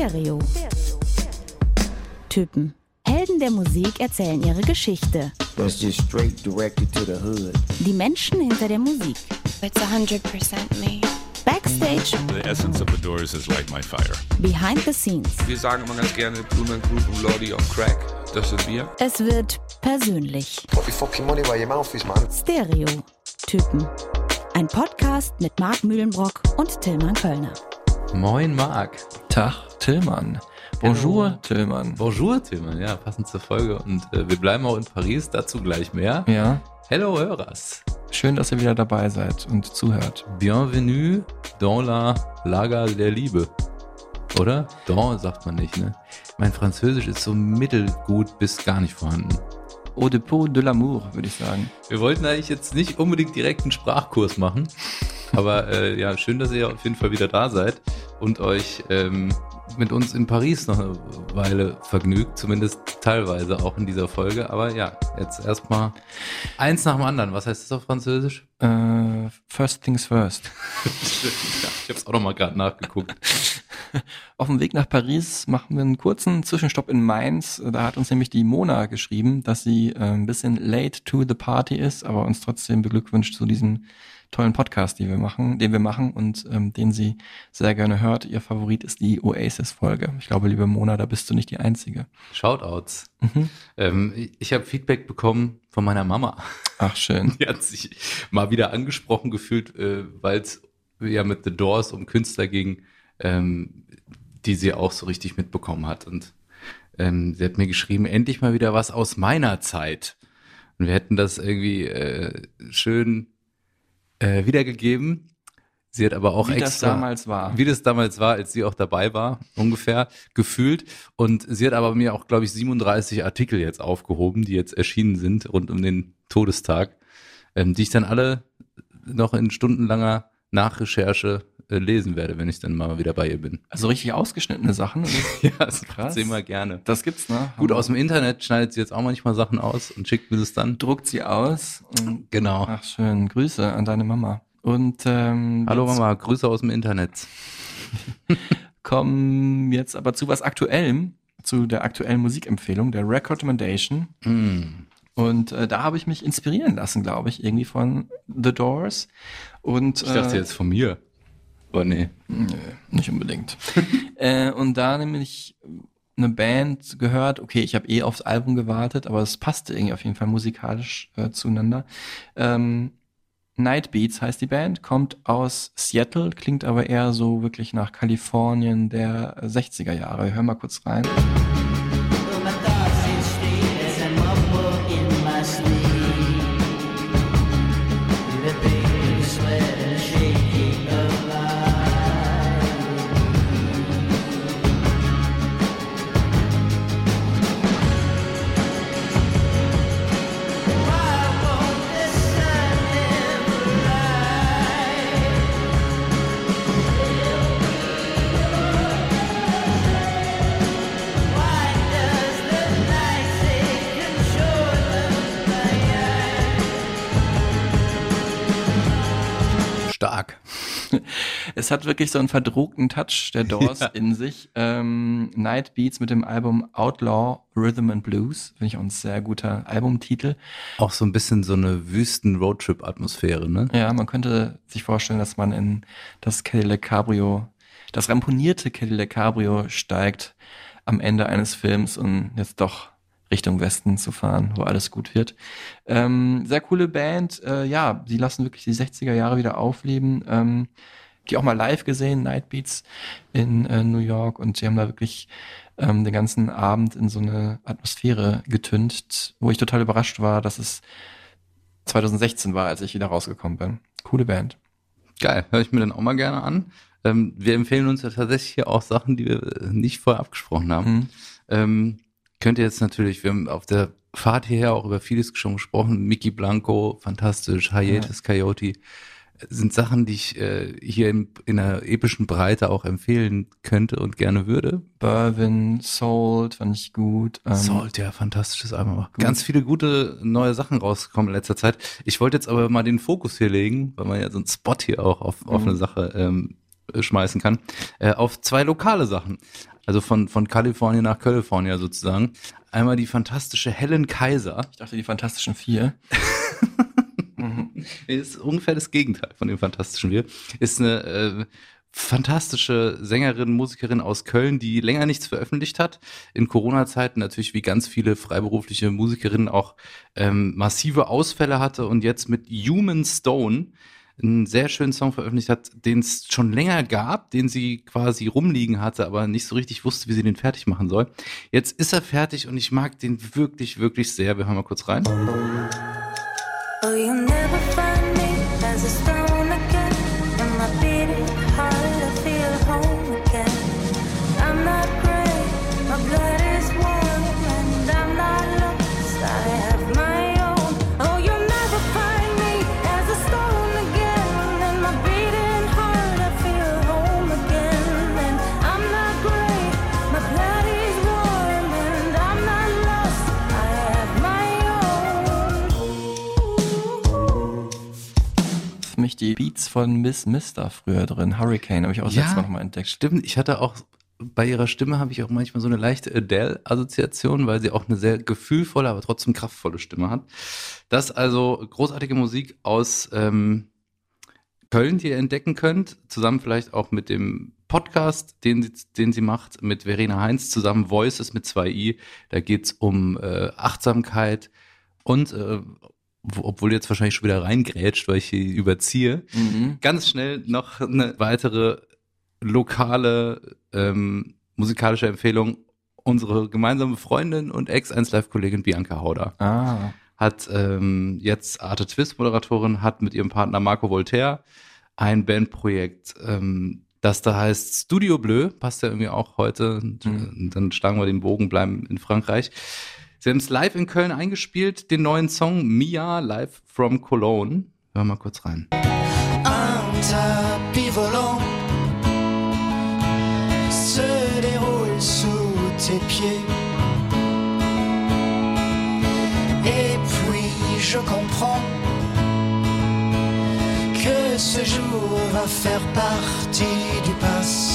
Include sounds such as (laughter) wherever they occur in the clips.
Stereo. Typen. Helden der Musik erzählen ihre Geschichte. That's just straight directed to the hood. Die Menschen hinter der Musik. It's 100% me. Backstage, The essence of the Doors is like my fire. behind the scenes. Wir sagen immer ganz gerne Blumen Group und Lordy on Crack. Das sind wir. Es wird persönlich. Put your fucking money where your mouth is, man. Stereo. Typen. Ein Podcast mit Marc Mühlenbrock und Tillmann Kölner. Moin Marc. Tag, Tillmann. Bonjour, Hello. Tillmann. Bonjour Tillmann, ja, passend zur Folge. Und äh, wir bleiben auch in Paris, dazu gleich mehr. Ja, Hello Hörers. schön, dass ihr wieder dabei seid und zuhört. Bienvenue dans la Lager der Liebe. Oder? Dans sagt man nicht, ne? Mein Französisch ist so mittelgut bis gar nicht vorhanden. Au dépôt de l'amour, würde ich sagen. Wir wollten eigentlich jetzt nicht unbedingt direkt einen Sprachkurs machen. Aber äh, ja, schön, dass ihr auf jeden Fall wieder da seid und euch ähm, mit uns in Paris noch eine Weile vergnügt, zumindest teilweise auch in dieser Folge. Aber ja, jetzt erstmal eins nach dem anderen. Was heißt das auf Französisch? Äh, first things first. (laughs) ja, ich habe es auch noch mal gerade nachgeguckt. Auf dem Weg nach Paris machen wir einen kurzen Zwischenstopp in Mainz. Da hat uns nämlich die Mona geschrieben, dass sie äh, ein bisschen late to the party ist, aber uns trotzdem beglückwünscht zu diesem tollen Podcast, den wir machen, den wir machen und ähm, den sie sehr gerne hört. Ihr Favorit ist die Oasis-Folge. Ich glaube, liebe Mona, da bist du nicht die Einzige. Shoutouts. Mhm. Ähm, ich ich habe Feedback bekommen von meiner Mama. Ach, schön. (laughs) Die hat sich mal wieder angesprochen gefühlt, äh, weil es ja mit The Doors um Künstler ging, ähm, die sie auch so richtig mitbekommen hat. Und ähm, sie hat mir geschrieben, endlich mal wieder was aus meiner Zeit. Und wir hätten das irgendwie äh, schön äh, wiedergegeben. Sie hat aber auch Wie extra, das damals war. wie das damals war, als sie auch dabei war, ungefähr gefühlt. Und sie hat aber mir auch, glaube ich, 37 Artikel jetzt aufgehoben, die jetzt erschienen sind rund um den Todestag, ähm, die ich dann alle noch in stundenlanger Nachrecherche äh, lesen werde, wenn ich dann mal wieder bei ihr bin. (laughs) Also richtig ausgeschnittene Sachen. (laughs) Ja, das Krass. sie immer gerne. Das gibt's, ne? Gut, aus dem Internet schneidet sie jetzt auch manchmal Sachen aus und schickt mir das dann. druckt sie aus. Genau. ach schön, Grüße an deine Mama. Und ähm, Hallo Mama, Grüße aus dem Internet. (laughs) kommen jetzt aber zu was Aktuellem, zu der aktuellen Musikempfehlung, der Recommendation. Mm. Und äh, da habe ich mich inspirieren lassen, glaube ich, irgendwie von The Doors. Und Ich dachte äh, jetzt von mir. Aber nee. Nö, nicht unbedingt. (laughs) äh, und da nämlich eine Band gehört, okay, ich habe eh aufs Album gewartet, aber es passte irgendwie auf jeden Fall musikalisch äh, zueinander. Ähm, Night Beats heißt die Band, kommt aus Seattle, klingt aber eher so wirklich nach Kalifornien der 60er Jahre. Wir hören mal kurz rein. Es hat wirklich so einen verdruckten Touch der Doors (laughs) in sich. Ähm, Night Beats mit dem Album Outlaw Rhythm and Blues, finde ich auch ein sehr guter Albumtitel. Auch so ein bisschen so eine Wüsten-Roadtrip-Atmosphäre, ne? Ja, man könnte sich vorstellen, dass man in das Cadillac Cabrio, das ramponierte Cadillac Cabrio steigt am Ende eines Films und jetzt doch Richtung Westen zu fahren, wo alles gut wird. Ähm, sehr coole Band, äh, ja, sie lassen wirklich die 60er Jahre wieder aufleben. Ähm, die auch mal live gesehen, Nightbeats in äh, New York und sie haben da wirklich ähm, den ganzen Abend in so eine Atmosphäre getüncht, wo ich total überrascht war, dass es 2016 war, als ich wieder rausgekommen bin. Coole Band. Geil, höre ich mir dann auch mal gerne an. Ähm, wir empfehlen uns ja tatsächlich hier auch Sachen, die wir äh, nicht vorher abgesprochen haben. Mhm. Ähm, könnt ihr jetzt natürlich, wir haben auf der Fahrt hierher auch über vieles schon gesprochen. Mickey Blanco, fantastisch, Hiatus Coyote. Sind Sachen, die ich äh, hier in, in einer epischen Breite auch empfehlen könnte und gerne würde. Bourbon, Salt fand ich gut. Ähm, Salt, ja, fantastisches Album. Ganz viele gute neue Sachen rausgekommen in letzter Zeit. Ich wollte jetzt aber mal den Fokus hier legen, weil man ja so einen Spot hier auch auf, auf eine Sache ähm, schmeißen kann, äh, auf zwei lokale Sachen. Also von, von Kalifornien nach California sozusagen. Einmal die fantastische Helen Kaiser. Ich dachte, die Fantastischen Vier. (laughs) (laughs) Ist ungefähr das Gegenteil von dem Fantastischen Wir. Ist eine äh, fantastische Sängerin, Musikerin aus Köln, die länger nichts veröffentlicht hat. In Corona-Zeiten natürlich wie ganz viele freiberufliche Musikerinnen auch ähm, massive Ausfälle hatte und jetzt mit Human Stone einen sehr schönen Song veröffentlicht hat, den es schon länger gab, den sie quasi rumliegen hatte, aber nicht so richtig wusste, wie sie den fertig machen soll. Jetzt ist er fertig und ich mag den wirklich, wirklich sehr. Wir hören mal kurz rein. Oh, you'll never find me as a stone die Beats von Miss Mister früher drin. Hurricane habe ich auch Ja. letzte Mal nochmal entdeckt. Stimmt, ich hatte auch bei ihrer Stimme habe ich auch manchmal so eine leichte Adele-Assoziation, weil sie auch eine sehr gefühlvolle, aber trotzdem kraftvolle Stimme hat. Das also großartige Musik aus ähm, Köln, die ihr entdecken könnt, zusammen vielleicht auch mit dem Podcast, den sie, den sie macht, mit Verena Heinz zusammen, Voices mit zwei i. Da geht's um äh, Achtsamkeit und äh, obwohl jetzt wahrscheinlich schon wieder reingrätscht, weil ich hier überziehe, Mhm. ganz schnell noch eine weitere lokale ähm, musikalische Empfehlung. Unsere gemeinsame Freundin und Ex-1Live-Kollegin Bianca Hauder Ah, hat ähm, jetzt Arte Twist Moderatorin, hat mit ihrem Partner Marco Voltaire ein Bandprojekt, ähm, das da heißt Studio Bleu, passt ja irgendwie auch heute, Mhm. dann schlagen wir den Bogen, bleiben in Frankreich. Sie haben es live in Köln eingespielt, den neuen Song Mia live from Cologne. Wir mal kurz rein. Je comprends que ce jour va faire partie du passé.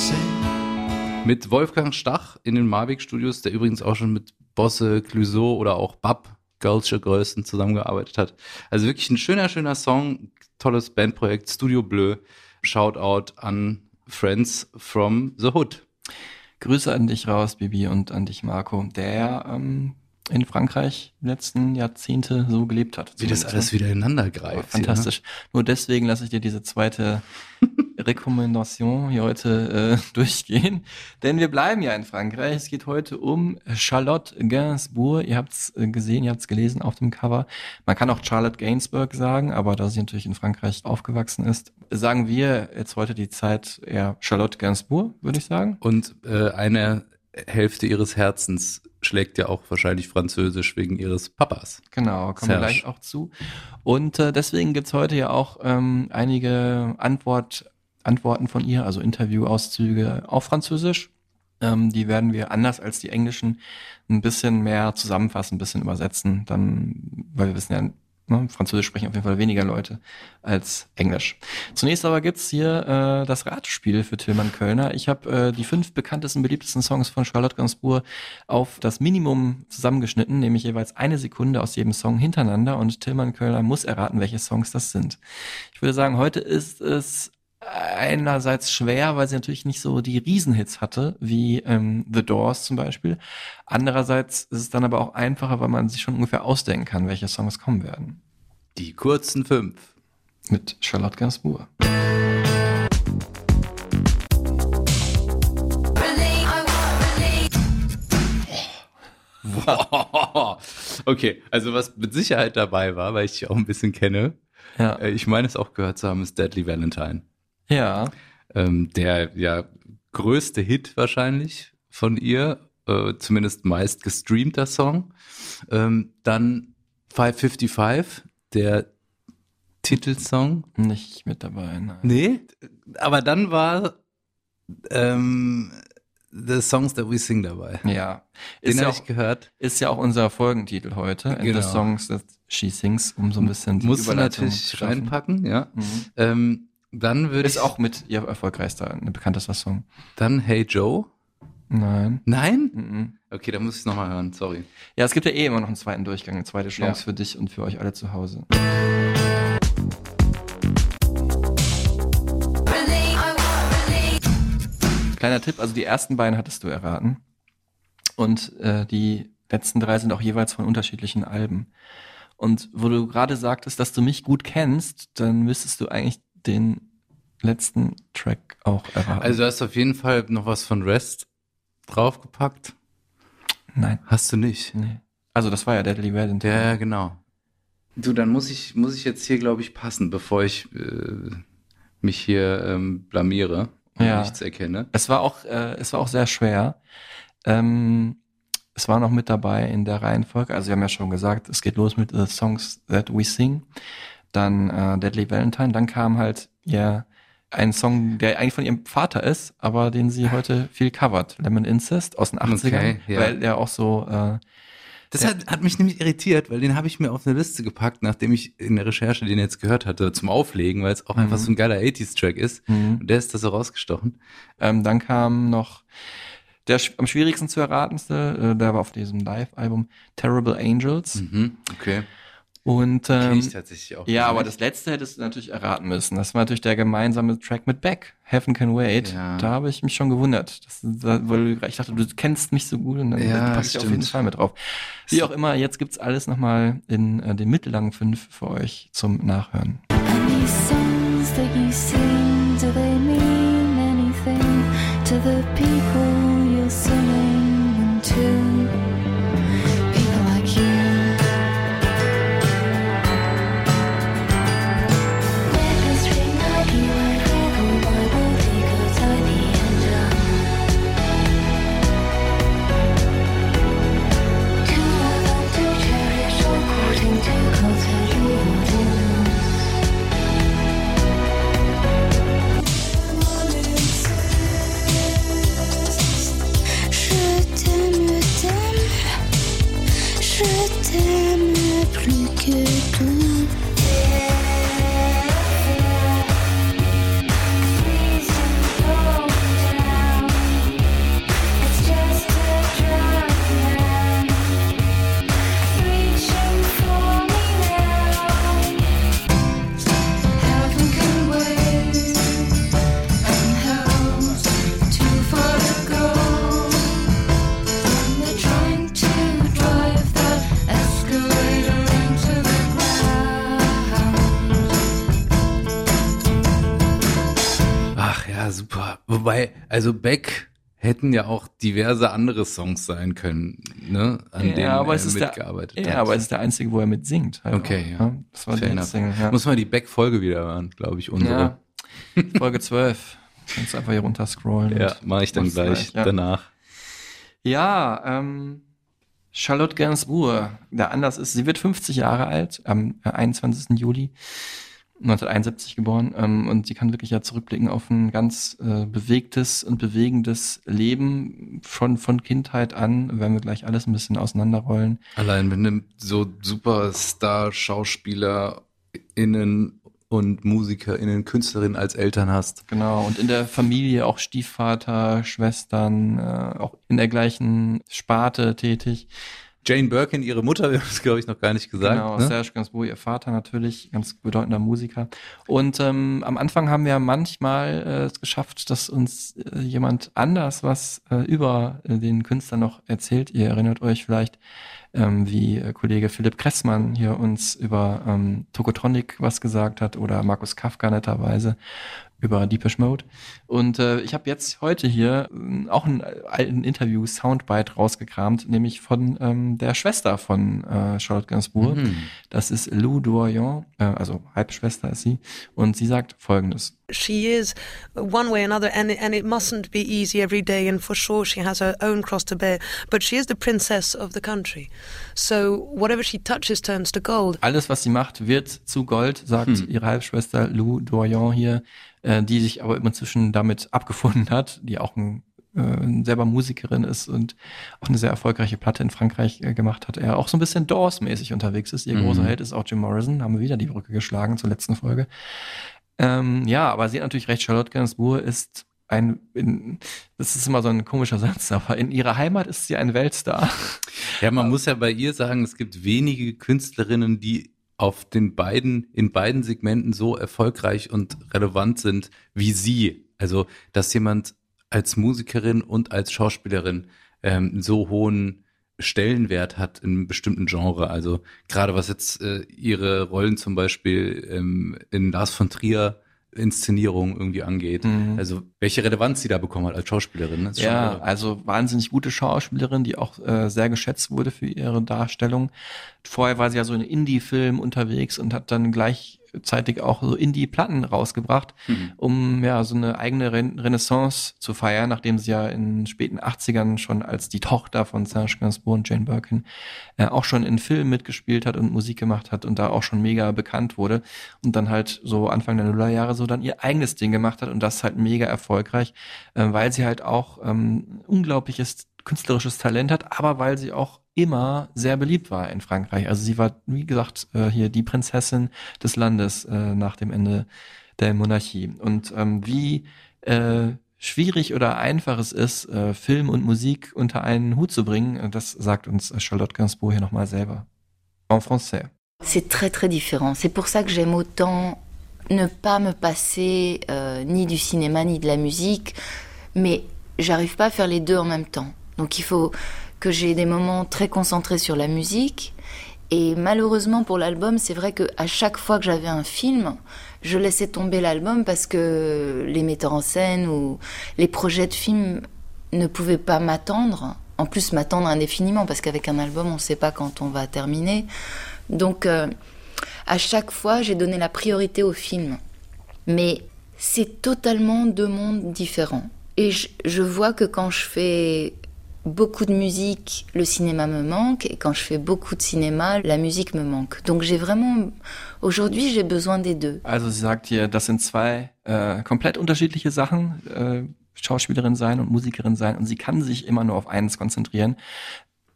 Mit Wolfgang Stach in den Marwig Studios, der übrigens auch schon mit Bosse, Clouseau oder auch Bab, Girlsche Größen zusammengearbeitet hat. Also wirklich ein schöner, schöner Song, tolles Bandprojekt, Studio Bleu. Shoutout an Friends from the Hood. Grüße an dich raus, Bibi, und an dich, Marco, der ähm, in Frankreich letzten Jahrzehnte so gelebt hat. Wie das alles ne? wieder ineinander greift. Fantastisch. Nur deswegen lasse ich dir diese zweite (laughs) Rekommendation hier heute äh, (laughs) durchgehen. Denn wir bleiben ja in Frankreich. Es geht heute um Charlotte Gainsbourg. Ihr habt es gesehen, ihr habt es gelesen auf dem Cover. Man kann auch Charlotte Gainsbourg sagen, aber da sie natürlich in Frankreich aufgewachsen ist, sagen wir jetzt heute die Zeit eher Charlotte Gainsbourg, würde ich sagen. Und äh, eine Hälfte ihres Herzens schlägt ja auch wahrscheinlich Französisch wegen ihres Papas. Genau, kommen wir gleich auch zu. Und äh, deswegen gibt's heute ja auch ähm, einige Antwort, Antworten von ihr, also Interviewauszüge auf Französisch. Ähm, die werden wir anders als die englischen ein bisschen mehr zusammenfassen, ein bisschen übersetzen, dann, weil wir wissen ja, ne, Französisch sprechen auf jeden Fall weniger Leute als Englisch. Zunächst aber gibt's hier äh, das Ratespiel für Tillmann Kölner. Ich habe äh, die fünf bekanntesten, beliebtesten Songs von Charlotte Gainsbourg auf das Minimum zusammengeschnitten, nämlich jeweils eine Sekunde aus jedem Song hintereinander und Tillmann Kölner muss erraten, welche Songs das sind. Ich würde sagen, heute ist es einerseits schwer, weil sie natürlich nicht so die Riesenhits hatte, wie ähm, The Doors zum Beispiel. Andererseits ist es dann aber auch einfacher, weil man sich schon ungefähr ausdenken kann, welche Songs kommen werden. Die kurzen fünf. Mit Charlotte Gainsbourg. (laughs) okay, also was mit Sicherheit dabei war, weil ich dich auch ein bisschen kenne, Ja. äh, ich meine es auch gehört zu haben, ist Deadly Valentine. Ja. Ähm, der ja größte Hit wahrscheinlich von ihr, äh, zumindest meist gestreamter Song. Ähm, dann 555, der Titelsong. Nicht mit dabei, nein. Nee, aber dann war ähm, The Songs That We Sing dabei. Ja. Den Ist ja, habe auch, ich gehört. ist ja auch unser Folgentitel heute. Genau. the Songs that she sings, um so ein bisschen die Musst du natürlich schaffen. reinpacken, ja. Mhm. Ähm, dann würde Ist ich auch mit ihr erfolgreichster, ein bekanntester Song. dann Hey Joe. Nein. Nein? Mhm. Okay, dann muss ich es nochmal hören, sorry. Ja, es gibt ja eh immer noch einen zweiten Durchgang, eine zweite Chance Ja. für dich und für euch alle zu Hause. Kleiner Tipp, also die ersten beiden hattest du erraten. Und äh, die letzten drei sind auch jeweils von unterschiedlichen Alben. Und wo du gerade sagtest, dass du mich gut kennst, dann müsstest du eigentlich den letzten Track auch erraten. Also du hast auf jeden Fall noch was von Rest draufgepackt. Nein, Hast du nicht? nee. Also das war ja Deadly Valentine. Ja, ja, genau. Du, dann muss ich, muss ich jetzt hier, glaube ich, passen, bevor ich äh, mich hier ähm, blamiere und Ja. nichts erkenne. Es war auch, äh, es war auch sehr schwer. Ähm, es war noch mit dabei in der Reihenfolge. Also wir haben ja schon gesagt, es geht los mit The Songs That We Sing, dann äh, Deadly Valentine, dann kam halt ja ein Song, der eigentlich von ihrem Vater ist, aber den sie heute viel covert, Lemon Incest aus den 80ern, Okay, ja. weil er auch so äh, Das hat, hat mich nämlich irritiert, weil den habe ich mir auf eine Liste gepackt, nachdem ich in der Recherche den jetzt gehört hatte, zum Auflegen, weil es auch einfach Mhm. so ein geiler 80s-Track ist. mhm. Und der ist da so rausgestochen. Ähm, dann kam noch der am schwierigsten zu erratenste, äh, der war auf diesem Live-Album Terrible Angels. Mhm, okay. Und ähm, ich tatsächlich auch. ja, aber nicht. das letzte hättest du natürlich erraten müssen. Das war natürlich der gemeinsame Track mit Beck, Heaven Can Wait. Ja. Da habe ich mich schon gewundert. Das, da, weil ich dachte, du kennst mich so gut und dann Ja, pack ich auf jeden Fall mit drauf. Wie auch immer, jetzt gibt's alles nochmal in äh, den mittellangen fünf für euch zum Nachhören. To the people t'aime plus que super. Wobei, also Beck hätten ja auch diverse andere Songs sein können, ne? An denen aber er es ist der- mitgearbeitet Ja, hat. aber es ist der einzige, wo er mit singt. Halt Okay, auch, ja. ne? Das war Fair. Single, ja. Muss man die Beck-Folge wieder hören, glaube ich, unsere. Ja. Folge 12. Kannst du einfach hier runter scrollen. Ja, mache ich dann mach's gleich, ja. danach. Ja, ähm, Charlotte Gainsbourg. Der Anlass ist, sie wird 50 Jahre alt, am äh, 21. Juli 1971 geboren. Ähm, und sie kann wirklich ja zurückblicken auf ein ganz äh, bewegtes und bewegendes Leben von, von Kindheit an. Werden wir gleich alles ein bisschen auseinanderrollen. Allein wenn du so Superstar-SchauspielerInnen und MusikerInnen, KünstlerInnen als Eltern hast. Genau, und in der Familie auch Stiefvater, Schwestern, äh, auch in der gleichen Sparte tätig. Jane Birkin, ihre Mutter, (laughs) wir haben es, glaube ich, noch gar nicht gesagt. genau, ne? Serge Gainsbourg, ihr Vater natürlich, ganz bedeutender Musiker. Und ähm, am Anfang haben wir manchmal äh, es geschafft, dass uns äh, jemand anders was äh, über äh, den Künstler noch erzählt. Ihr erinnert euch vielleicht, ähm, wie äh, Kollege Philipp Kressmann hier uns über ähm, Tokotronic was gesagt hat oder Markus Kafka netterweise über Deepish Mode. Und äh, ich habe jetzt heute hier äh, auch einen alten Interview-Soundbite rausgekramt, nämlich von ähm, der Schwester von äh, Charlotte Gainsbourg. Mhm. Das ist Lou Doyon, äh, also Halbschwester ist sie. Und sie sagt Folgendes. she is one way or another and it, and it mustn't be easy every day and for sure she has her own cross to bear but she is the princess of the country so whatever she touches turns to gold Alles, was sie macht, wird zu Gold, sagt Hm. ihre Halbschwester Lou Doyon hier, äh, die sich aber inzwischen damit abgefunden hat, die auch ein, äh, selber Musikerin ist und auch eine sehr erfolgreiche Platte in Frankreich äh, gemacht hat. Er auch so ein bisschen Doors-mäßig unterwegs ist. Ihr Mhm. großer Held ist auch Jim Morrison, haben wir wieder die Brücke geschlagen zur letzten Folge. Ähm, ja, aber sie hat natürlich recht, Charlotte Gainsbourg ist ein, in, das ist immer so ein komischer Satz, aber in ihrer Heimat ist sie ein Weltstar. Ja, man (laughs) muss ja bei ihr sagen, es gibt wenige Künstlerinnen, die auf den beiden, in beiden Segmenten so erfolgreich und relevant sind wie sie. Also, dass jemand als Musikerin und als Schauspielerin ähm, so hohen Stellenwert hat in einem bestimmten Genre. Also gerade was jetzt äh, ihre Rollen zum Beispiel ähm, in Lars von Trier Inszenierung irgendwie angeht. Mhm. Also welche Relevanz sie da bekommen hat als Schauspielerin. ne? Ja, irre. also wahnsinnig gute Schauspielerin, die auch äh, sehr geschätzt wurde für ihre Darstellung. Vorher war sie ja so in Indie-Film unterwegs und hat dann gleichzeitig auch so Indie-Platten rausgebracht, Mhm. um ja so eine eigene Ren Renaissance zu feiern, nachdem sie ja in den späten 80ern schon als die Tochter von Serge Gainsbourg und Jane Birkin äh, auch schon in Filmen mitgespielt hat und Musik gemacht hat und da auch schon mega bekannt wurde und dann halt so Anfang der Nullerjahre so dann ihr eigenes Ding gemacht hat und das halt mega erfolgreich, äh, weil sie halt auch ähm, unglaubliches künstlerisches Talent hat, aber weil sie auch immer sehr beliebt war in Frankreich. Also sie war, wie gesagt, äh, hier die Prinzessin des Landes äh, nach dem Ende der Monarchie. Und ähm, wie äh, schwierig oder einfach es ist, Film und Musik unter einen Hut zu bringen, das sagt uns Charlotte Gainsbourg hier nochmal selber. En français. C'est très très différent. C'est pour ça que j'aime autant ne pas me passer euh, ni du cinéma ni de la musique, mais j'arrive pas à faire les deux en même temps. Donc il faut que j'ai des moments très concentrés sur la musique. Et malheureusement pour l'album, c'est vrai que à chaque fois que j'avais un film, je laissais tomber l'album parce que les metteurs en scène ou les projets de films ne pouvaient pas m'attendre. En plus, m'attendre indéfiniment parce qu'avec un album, on ne sait pas quand on va terminer. Donc, euh, à chaque fois, j'ai donné la priorité au film. Mais c'est totalement deux mondes différents. Et je vois que quand je fais beaucoup de musique, le cinéma me manque, et quand je fais beaucoup de cinéma, la musique me manque. Donc j'ai vraiment, aujourd'hui, j'ai besoin des deux. Also sie sagt hier, das sind zwei äh, komplett unterschiedliche Sachen, äh, Schauspielerin sein und Musikerin sein und sie kann sich immer nur auf eines konzentrieren.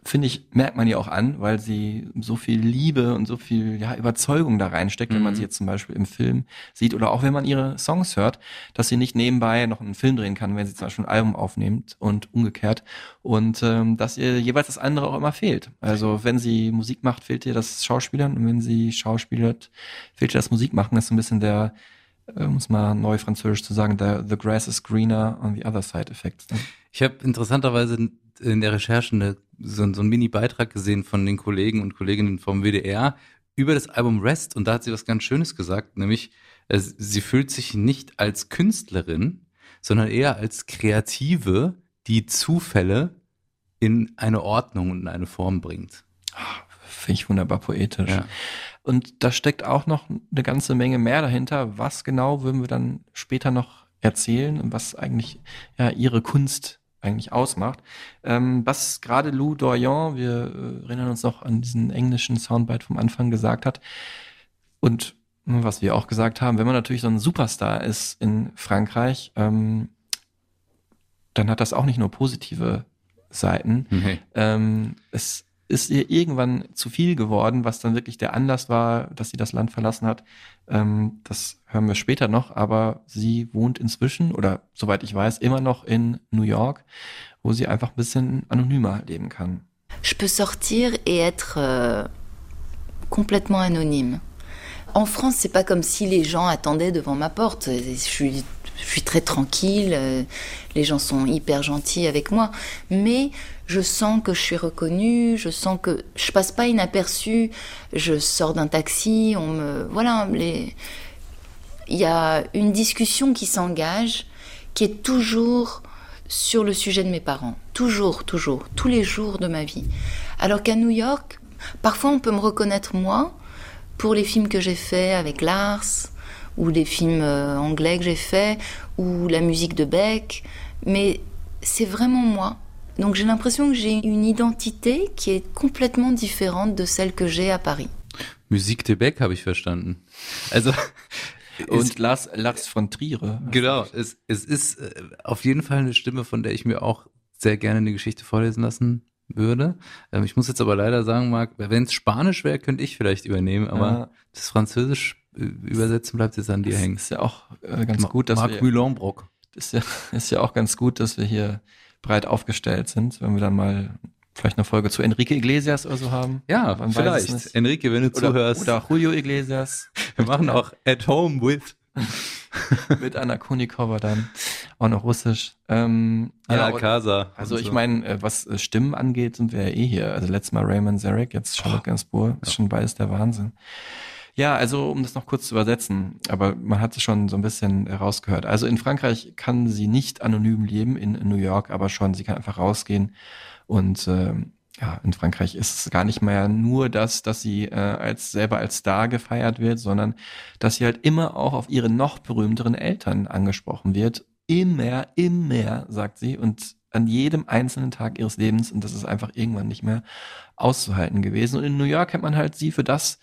Finde ich, merkt man ihr auch an, weil sie so viel Liebe und so viel ja, Überzeugung da reinsteckt, wenn man Mhm. sie jetzt zum Beispiel im Film sieht oder auch wenn man ihre Songs hört, dass sie nicht nebenbei noch einen Film drehen kann, wenn sie zum Beispiel ein Album aufnimmt und umgekehrt und ähm, dass ihr jeweils das andere auch immer fehlt. Also wenn sie Musik macht, fehlt ihr das Schauspielern und wenn sie schauspielert, fehlt ihr das Musikmachen. Das ist so ein bisschen der, äh, um es mal neu französisch zu sagen, der The Grass is Greener on the Other Side Effekt. Ne? Ich habe interessanterweise in der Recherche eine, so, so einen Mini-Beitrag gesehen von den Kollegen und Kolleginnen vom WDR über das Album Rest und da hat sie was ganz Schönes gesagt, nämlich äh, sie fühlt sich nicht als Künstlerin, sondern eher als Kreative, die Zufälle in eine Ordnung und in eine Form bringt. Finde ich wunderbar poetisch. Ja. Und da steckt auch noch eine ganze Menge mehr dahinter. Was genau würden wir dann später noch erzählen und was eigentlich ja ihre Kunst eigentlich ausmacht. Ähm, was gerade Lou Dorian, wir äh, erinnern uns noch an diesen englischen Soundbite vom Anfang gesagt hat und hm, was wir auch gesagt haben, wenn man natürlich so ein Superstar ist in Frankreich, ähm, dann hat das auch nicht nur positive Seiten. Nee. Ähm, es ist ihr irgendwann zu viel geworden, was dann wirklich der Anlass war, dass sie das Land verlassen hat. Ähm, das hören wir später noch, aber sie wohnt inzwischen oder soweit ich weiß immer noch in New York, wo sie einfach ein bisschen anonymer leben kann. Je peux sortir et être euh, complètement anonyme. En France, c'est pas comme si les gens attendaient devant ma porte. Je suis, je suis très tranquille, euh, les gens sont hyper gentils avec moi, mais je sens que je suis reconnue, je sens que je passe pas inaperçue. Je sors d'un taxi, on me voilà. Il y a une discussion qui s'engage, qui est toujours sur le sujet de mes parents. Toujours, toujours, tous les jours de ma vie. Alors qu'à New York, parfois on peut me reconnaître moi pour les films que j'ai faits avec Lars, ou les films euh, anglais que j'ai faits, ou la musique de Beck, mais c'est vraiment moi. Donc j'ai l'impression que j'ai une identité qui est complètement différente de celle que j'ai à Paris. Musik de Beck habe ich verstanden. Also (laughs) Und Lars, Lars von Trier. Genau, es, es ist äh, auf jeden Fall eine Stimme, von der ich mir auch sehr gerne eine Geschichte vorlesen lassen würde. Ähm, ich muss jetzt aber leider sagen, Marc, wenn es Spanisch wäre, könnte ich vielleicht übernehmen, aber Ja. das Französisch äh, übersetzen bleibt jetzt an dir Das hängen. ist ja auch äh, ganz Ma- gut, dass Marc wir Mühlenbrock. ist ja, (laughs) ist ja auch ganz gut, dass wir hier breit aufgestellt sind, wenn wir dann mal vielleicht eine Folge zu Enrique Iglesias oder so haben. Ja, vielleicht. Enrique, wenn du Oder, zuhörst. oder Julio Iglesias. wir machen auch At Home with mit Anna Konikova dann auch noch russisch. Ähm, A la und- Casa. Also und ich so. meine, äh, was äh, Stimmen angeht, sind wir ja eh hier. Also letztes Mal Raymond Zarek, jetzt Charlotte Gainsbourg. Ist schon beides der Wahnsinn. Ja, also um das noch kurz zu übersetzen, aber man hat es schon so ein bisschen herausgehört. Also in Frankreich kann sie nicht anonym leben, in New York aber schon. Sie kann einfach rausgehen und ähm, ja, in Frankreich ist es gar nicht mehr nur das, dass sie äh, als selber als Star gefeiert wird, sondern dass sie halt immer auch auf ihre noch berühmteren Eltern angesprochen wird. Immer, immer, sagt sie, und an jedem einzelnen Tag ihres Lebens. Und das ist einfach irgendwann nicht mehr auszuhalten gewesen. Und in New York kennt man halt sie für das,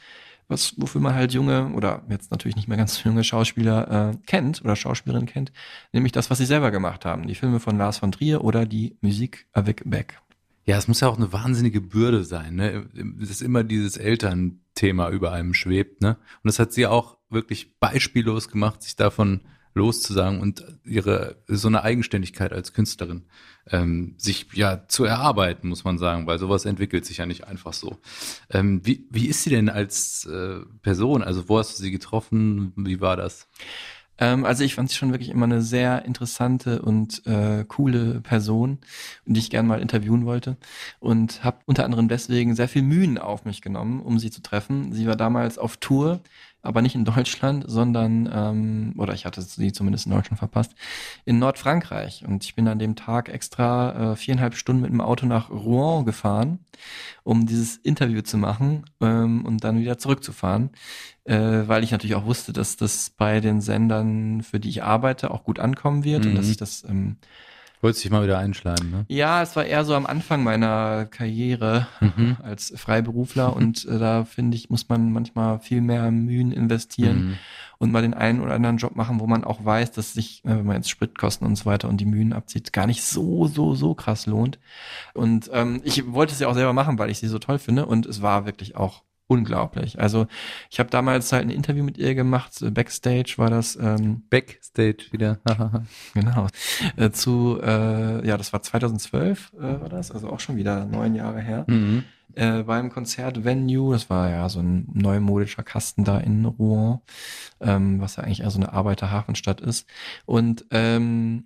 was, wofür man halt junge oder jetzt natürlich nicht mehr ganz junge Schauspieler äh, kennt oder Schauspielerinnen kennt, nämlich das, was sie selber gemacht haben. Die Filme von Lars von Trier oder die Musik avec Beck. Ja, es muss ja auch eine wahnsinnige Bürde sein, ne? Dass immer dieses Elternthema über einem schwebt, ne? Und das hat sie auch wirklich beispiellos gemacht, sich davon loszusagen und ihre so eine Eigenständigkeit als Künstlerin ähm, sich ja zu erarbeiten, muss man sagen, weil sowas entwickelt sich ja nicht einfach so. Ähm, wie, wie ist sie denn als äh, Person? Also wo hast du sie getroffen? Wie war das? Ähm, also ich fand sie schon wirklich immer eine sehr interessante und äh, coole Person, die ich gern mal interviewen wollte und habe unter anderem deswegen sehr viel Mühen auf mich genommen, um sie zu treffen. Sie war damals auf Tour, aber nicht in Deutschland, sondern, ähm, oder ich hatte sie zumindest in Deutschland verpasst, in Nordfrankreich. Und ich bin an dem Tag extra äh, viereinhalb Stunden mit dem Auto nach Rouen gefahren, um dieses Interview zu machen ähm, und dann wieder zurückzufahren äh, weil ich natürlich auch wusste, dass das bei den Sendern, für die ich arbeite, auch gut ankommen wird und Mhm. dass ich das ähm, Wolltest dich mal wieder einschleimen, ne? ja, es war eher so am Anfang meiner Karriere Mhm. (laughs) als Freiberufler (laughs) und äh, da finde ich, muss man manchmal viel mehr Mühen investieren Mhm. und mal den einen oder anderen Job machen, wo man auch weiß, dass sich, äh, wenn man jetzt Spritkosten und so weiter und die Mühen abzieht, gar nicht so, so, so krass lohnt. Und ähm, ich wollte es ja auch selber machen, weil ich sie so toll finde und es war wirklich auch unglaublich. Also ich habe damals halt ein Interview mit ihr gemacht, äh, Backstage war das. Ähm, Backstage wieder. (laughs) genau. Äh, zu, äh, ja, das war 2012 äh, war das, also auch schon wieder neun Jahre her. Mhm. Äh, beim Konzertvenue, das war ja so ein neumodischer Kasten da in Rouen, ähm, was ja eigentlich eher so eine Arbeiterhafenstadt ist. Und ähm,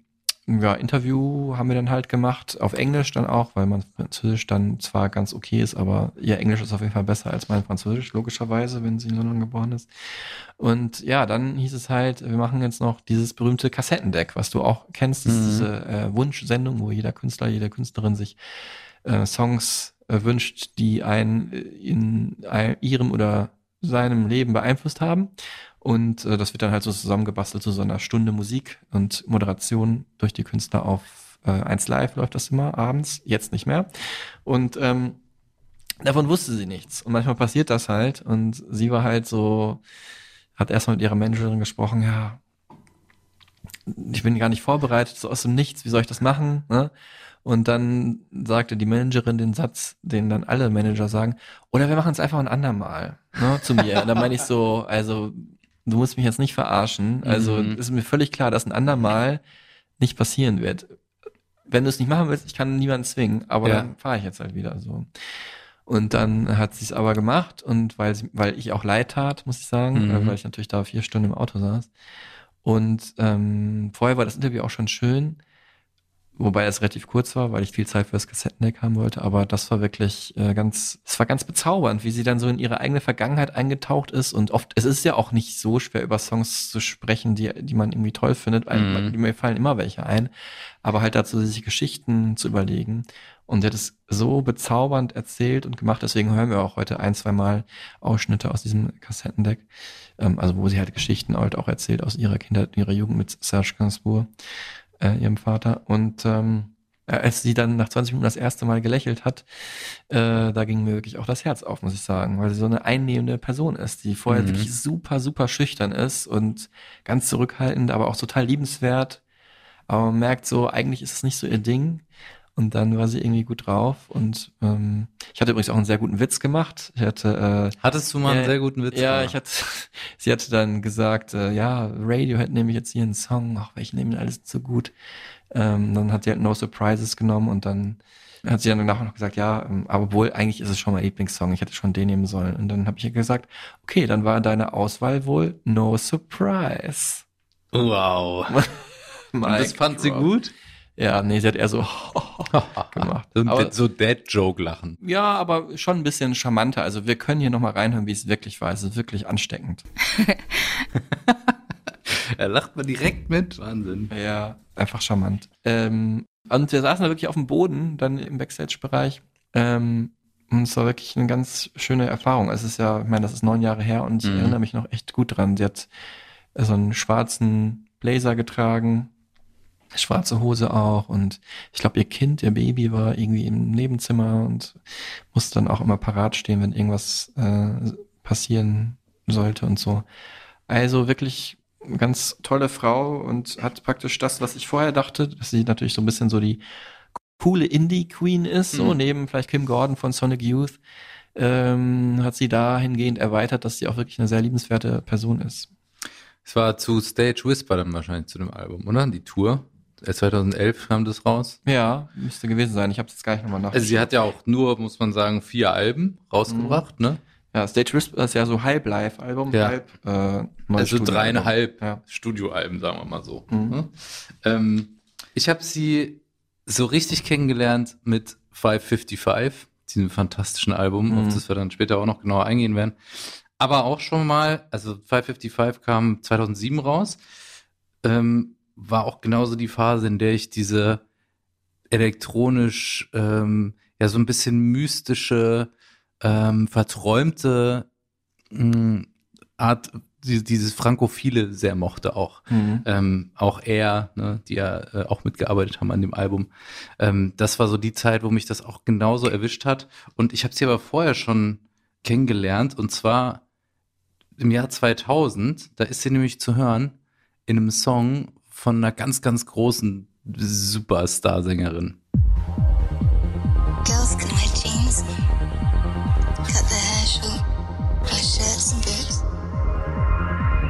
ja, Interview haben wir dann halt gemacht, auf Englisch dann auch, weil mein Französisch dann zwar ganz okay ist, aber ihr Englisch ist auf jeden Fall besser als mein Französisch, logischerweise, wenn sie in London geboren ist. Und ja, dann hieß es halt, wir machen jetzt noch dieses berühmte Kassettendeck, was du auch kennst, Mhm. diese äh, Wunschsendung, wo jeder Künstler, jede Künstlerin sich äh, Songs äh, wünscht, die einen äh, in ein, ihrem oder seinem Leben beeinflusst haben. Und äh, das wird dann halt so zusammengebastelt zu so einer Stunde Musik und Moderation durch die Künstler auf äh, 1 Live läuft das immer abends, jetzt nicht mehr. Und ähm, davon wusste sie nichts. Und manchmal passiert das halt. Und sie war halt so, hat erstmal mit ihrer Managerin gesprochen, ja, ich bin gar nicht vorbereitet, so aus dem Nichts, wie soll ich das machen? Ne? Und dann sagte die Managerin den Satz, den dann alle Manager sagen, oder wir machen es einfach ein andermal ne, zu mir. Und dann meine ich so, also du musst mich jetzt nicht verarschen. Also Mhm. ist mir völlig klar, dass ein andermal nicht passieren wird. Wenn du es nicht machen willst, ich kann niemanden zwingen, aber Ja. dann fahre ich jetzt halt wieder so. Und dann hat sie es aber gemacht und weil sie, weil ich auch leid tat, muss ich sagen, Mhm. äh, weil ich natürlich da vier Stunden im Auto saß. Und ähm, vorher war das Interview auch schon schön, wobei es relativ kurz war, weil ich viel Zeit für das Kassettendeck haben wollte. Aber das war wirklich äh, ganz, es war ganz bezaubernd, wie sie dann so in ihre eigene Vergangenheit eingetaucht ist. Und oft, es ist ja auch nicht so schwer, über Songs zu sprechen, die, die man irgendwie toll findet. Mhm. Die mir fallen immer welche ein. Aber halt dazu, sich Geschichten zu überlegen. Und sie hat es so bezaubernd erzählt und gemacht. Deswegen hören wir auch heute ein, zwei Mal Ausschnitte aus diesem Kassettendeck. Ähm, also wo sie halt Geschichten halt auch erzählt aus ihrer Kindheit, ihrer Jugend mit Serge Gainsbourg, äh, ihrem Vater. Und ähm, äh, als sie dann nach 20 Minuten das erste Mal gelächelt hat, äh, da ging mir wirklich auch das Herz auf, muss ich sagen, weil sie so eine einnehmende Person ist, die vorher Mhm. wirklich super, super schüchtern ist und ganz zurückhaltend, aber auch total liebenswert. Aber man merkt so, eigentlich ist es nicht so ihr Ding. Und dann war sie irgendwie gut drauf und ähm, ich hatte übrigens auch einen sehr guten Witz gemacht. Ich hatte äh, Hattest du mal einen ja, sehr guten Witz Ja, gemacht? ich hatte, (laughs) sie hatte dann gesagt, äh, ja, Radiohead nehme ich jetzt hier einen Song, ach, welchen nehmen denn alles so gut. Ähm, dann hat sie halt No Surprises genommen und dann hat sie dann danach noch gesagt, ja, ähm, aber wohl, eigentlich ist es schon mein Lieblingssong, ich hätte schon den nehmen sollen. Und dann habe ich ihr gesagt, okay, dann war deine Auswahl wohl No Surprise. Wow. (laughs) Das fand sie gut? Ja, nee, sie hat eher so (laughs) gemacht. So, Aber- so Dad-Joke-Lachen. Ja, aber schon ein bisschen charmanter. Also wir können hier nochmal reinhören, wie es wirklich war. Es ist wirklich ansteckend. (laughs) Er lacht mal direkt mit. Wahnsinn. Ja, einfach charmant. Ähm, und wir saßen da wirklich auf dem Boden, dann im Backstage-Bereich. Ähm, und es war wirklich eine ganz schöne Erfahrung. Es ist ja, ich meine, das ist neun Jahre her und ich Mhm. erinnere mich noch echt gut dran. Sie hat so einen schwarzen Blazer getragen, schwarze Hose auch und ich glaube, ihr Kind, ihr Baby war irgendwie im Nebenzimmer und musste dann auch immer parat stehen, wenn irgendwas äh, passieren sollte und so. Also wirklich ganz tolle Frau und hat praktisch das, was ich vorher dachte, dass sie natürlich so ein bisschen so die coole Indie-Queen ist, so Mhm. neben vielleicht Kim Gordon von Sonic Youth, ähm, hat sie dahingehend erweitert, dass sie auch wirklich eine sehr liebenswerte Person ist. Es war zu Stage Whisper dann wahrscheinlich zu dem Album, oder? Die Tour. Äh, 2011 kam das raus. Ja, müsste gewesen sein. Ich habe es gleich nochmal nach. Also sie hat ja auch nur, muss man sagen, vier Alben rausgebracht, ne? Ja, Stage Whisper ist ja so halb Live-Album, Ja. halb äh, Also Studioalbum. dreieinhalb Ja. Studioalben, sagen wir mal so. Mhm. ne? Ähm, ich habe sie so richtig kennengelernt mit 555, diesem fantastischen Album, Mhm. auf das wir dann später auch noch genauer eingehen werden. Aber auch schon mal, also 555 kam 2007 raus, ähm, war auch genauso die Phase, in der ich diese elektronisch, ähm, ja so ein bisschen mystische, ähm, verträumte mh, Art, die, dieses Frankophile sehr mochte auch. Mhm. Ähm, auch er, ne, die ja äh, auch mitgearbeitet haben an dem Album. Ähm, das war so die Zeit, wo mich das auch genauso erwischt hat. Und ich habe sie aber vorher schon kennengelernt und zwar im Jahr 2000. Da ist sie nämlich zu hören in einem Song von einer ganz, ganz großen Superstar-Sängerin. Girls can wear jeans, cut their hair short, wear shirts and boots.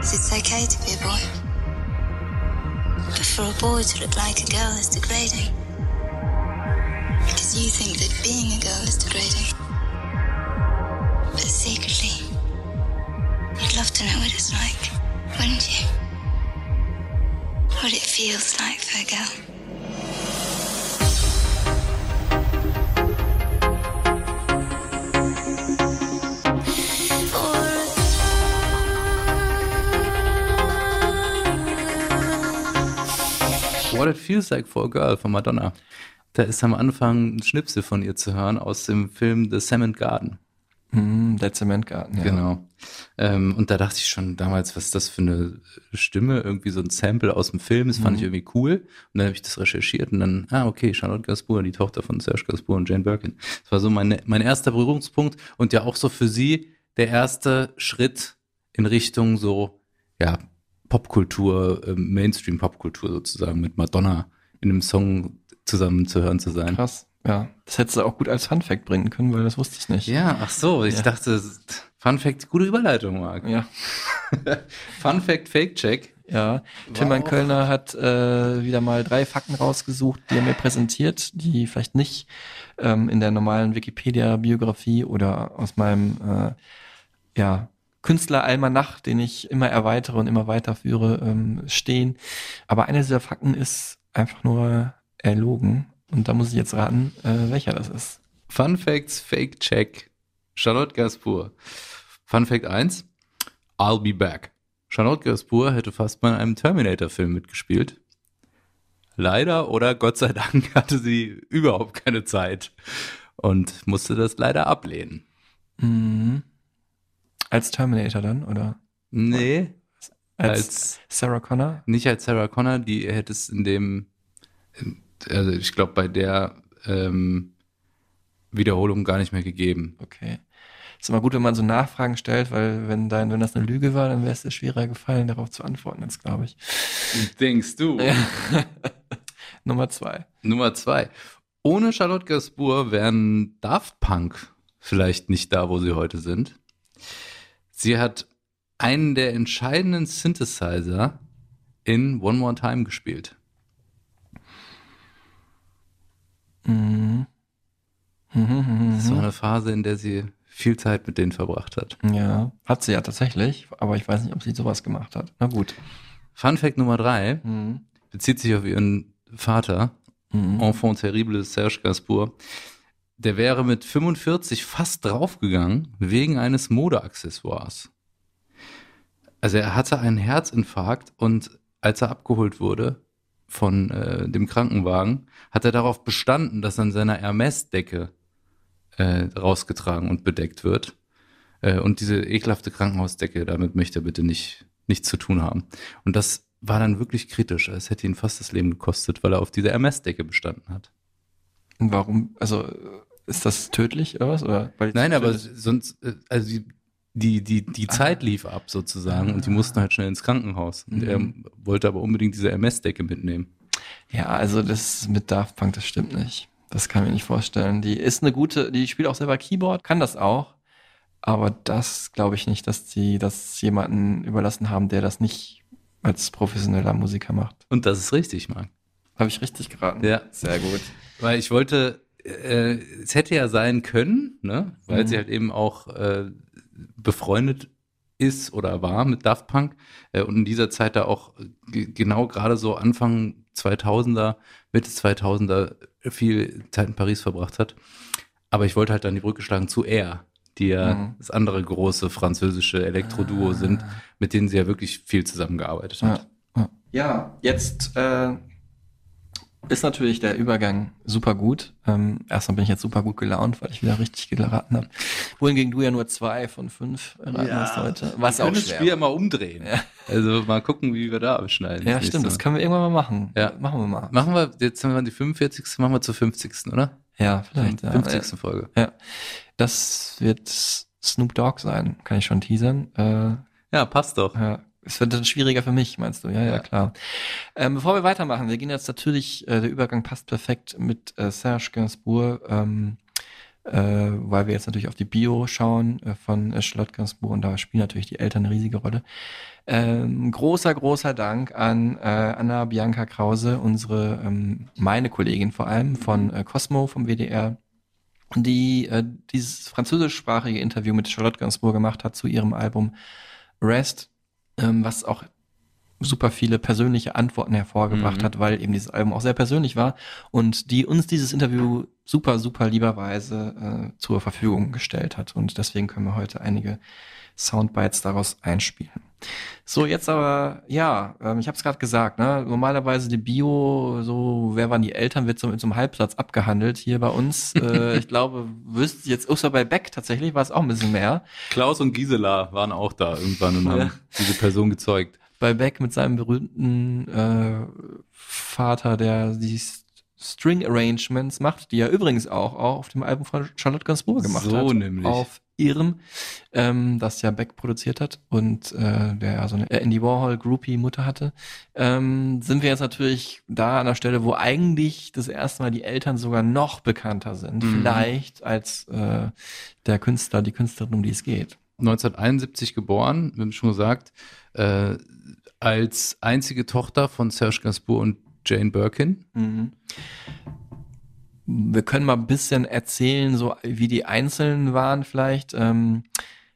It's okay to be a boy. But for a boy to look like a girl is degrading. Because you think that being a girl is degrading. But secretly, you'd love to know what it's like, wouldn't you? What it feels like for a girl. What It Feels Like for a Girl von Madonna. Da ist am Anfang ein Schnipsel von ihr zu hören aus dem Film The Cement Garden. Mhm, der Zementgarten, ja. Genau. Ähm, und da dachte ich schon damals, was ist das für eine Stimme? Irgendwie so ein Sample aus dem Film. Das fand ich Mhm. irgendwie cool. Und dann habe ich das recherchiert und dann, ah, okay, Charlotte Gainsbourg, die Tochter von Serge Gainsbourg und Jane Birkin. Das war so mein, mein erster Berührungspunkt und ja auch so für sie der erste Schritt in Richtung so, ja, Popkultur, ähm, Mainstream-Popkultur sozusagen mit Madonna in einem Song zusammen zu hören zu sein. Krass. Ja, das hättest du auch gut als Fun Fact bringen können, weil das wusste ich nicht. Ja, ach so, ich Ja. dachte, Fun Fact, gute Überleitung, Marc. Ja. (laughs) Fun Fact, Fake Check. Ja, Tilman auch- Kölner hat äh, wieder mal drei Fakten rausgesucht, die er mir präsentiert, die vielleicht nicht ähm, in der normalen Wikipedia-Biografie oder aus meinem äh, ja, Künstleralmanach, den ich immer erweitere und immer weiterführe, ähm, stehen. Aber einer dieser Fakten ist einfach nur erlogen. Und da muss ich jetzt raten, äh, welcher das ist. Fun Facts, Fake Check. Charlotte Gainsbourg. Fun Fact 1. I'll be back. Charlotte Gainsbourg hätte fast mal in einem Terminator-Film mitgespielt. Leider oder Gott sei Dank (laughs) hatte sie überhaupt keine Zeit und musste das leider ablehnen. Mhm. Als Terminator dann, oder? Nee. Als, Als, Sarah Connor? nicht als Sarah Connor, die hätte es in dem, also ich glaube bei der ähm, Wiederholung gar nicht mehr gegeben. Okay. Ist immer gut, wenn man so Nachfragen stellt, weil wenn dein, wenn das eine Lüge war, dann wäre es dir schwerer gefallen, darauf zu antworten, jetzt glaube ich. Denkst du? Ja. (laughs) Nummer zwei. Nummer zwei. Ohne Charlotte Gainsbourg wären Daft Punk vielleicht nicht da, wo sie heute sind. Sie hat einen der entscheidenden Synthesizer in One More Time gespielt. Mhm. Mhm, Das war eine Phase, in der sie viel Zeit mit denen verbracht hat. Ja, hat sie ja tatsächlich, aber ich weiß nicht, ob sie sowas gemacht hat. Na gut. Fun Fact Nummer drei Mhm. bezieht sich auf ihren Vater, Mhm. Enfant terrible Serge Gainsbourg. Der wäre mit 45 fast draufgegangen wegen eines Modeaccessoires. Also er hatte einen Herzinfarkt und als er abgeholt wurde von äh, dem Krankenwagen, hat er darauf bestanden, dass an seiner Hermes-Decke äh, rausgetragen und bedeckt wird. Äh, und diese ekelhafte Krankenhausdecke, damit möchte er bitte nicht nichts zu tun haben. Und das war dann wirklich kritisch. Es hätte ihn fast das Leben gekostet, weil er auf dieser Hermes-Decke bestanden hat. Und warum, also ist das tödlich oder was? Oder, Nein, aber sonst, äh, also die, die, die, die Zeit lief ab sozusagen und die mussten halt schnell ins Krankenhaus. Und er Mhm. wollte aber unbedingt diese MS-Decke mitnehmen. Ja, also das mit Daft Punk, das stimmt nicht. Das kann ich mir nicht vorstellen. Die ist eine gute, die spielt auch selber Keyboard, kann das auch. Aber das glaube ich nicht, dass die das jemanden überlassen haben, der das nicht als professioneller Musiker macht. Und das ist richtig, Marc. Habe ich richtig geraten? Ja. Sehr gut. Weil ich wollte, äh, es hätte ja sein können, ne? weil Mhm. sie halt eben auch äh, befreundet ist oder war mit Daft Punk äh, und in dieser Zeit da auch g- genau gerade so Anfang 2000er, Mitte 2000er viel Zeit in Paris verbracht hat. Aber ich wollte halt dann die Brücke schlagen zu Air, die ja Mhm. das andere große französische Elektroduo sind, mit denen sie ja wirklich viel zusammengearbeitet hat. Ja, ja jetzt äh, ist natürlich der Übergang super gut. Ähm, erstmal bin ich jetzt super gut gelaunt, weil ich wieder richtig geraten habe. Wohingegen du ja nur zwei von fünf erraten hast heute. Was auch können das schwer Spiel ja mal umdrehen. Ja. Also mal gucken, wie wir da abschneiden. Ja, das stimmt, das können wir irgendwann mal machen. Ja. Machen wir mal. Machen wir, jetzt haben wir die 45. machen wir zur 50. oder? Ja, vielleicht. Ja. 50. Folge. Ja. Das wird Snoop Dogg sein, kann ich schon teasern. Äh, Ja, passt doch. ja. Es wird dann schwieriger für mich, meinst du? Ja, ja, klar. Ähm, bevor wir weitermachen, wir gehen jetzt natürlich, äh, der Übergang passt perfekt mit äh, Serge Gainsbourg, ähm, äh, weil wir jetzt natürlich auf die Bio schauen äh, von äh, Charlotte Gainsbourg und da spielen natürlich die Eltern eine riesige Rolle. Ähm, großer, großer Dank an äh, Anna Bianca Krause, unsere, ähm, meine Kollegin vor allem von äh, Cosmo vom WDR, die dieses französischsprachige Interview mit Charlotte Gainsbourg gemacht hat zu ihrem Album Rest, ähm, was auch super viele persönliche Antworten hervorgebracht Mhm. hat, weil eben dieses Album auch sehr persönlich war und die uns dieses Interview super, super lieberweise äh, zur Verfügung gestellt hat. Und deswegen können wir heute einige Soundbites daraus einspielen. So, jetzt aber, ja, ähm, ich habe es gerade gesagt, ne? normalerweise die Bio, so, wer waren die Eltern, wird so mit so einem Halbsatz abgehandelt hier bei uns. (laughs) äh, ich glaube, wüsste jetzt, außer bei Beck tatsächlich war es auch ein bisschen mehr. Klaus und Gisela waren auch da irgendwann und haben diese Person gezeugt. bei Beck mit seinem berühmten äh, Vater, der die S- String Arrangements macht, die er übrigens auch, auch auf dem Album von Charlotte Gainsbourg gemacht So hat. nämlich. Auf ihrem, ähm, das ja Beck produziert hat und äh, der ja so eine Andy Warhol Groupie Mutter hatte, ähm, sind wir jetzt natürlich da an der Stelle, wo eigentlich das erste Mal die Eltern sogar noch bekannter sind, Mhm. vielleicht als äh, der Künstler, die Künstlerin, um die es geht. 1971 geboren, wir haben schon gesagt, äh, als einzige Tochter von Serge Gainsbourg und Jane Birkin. Mhm. Wir können mal ein bisschen erzählen, so wie die Einzelnen waren vielleicht. Ähm,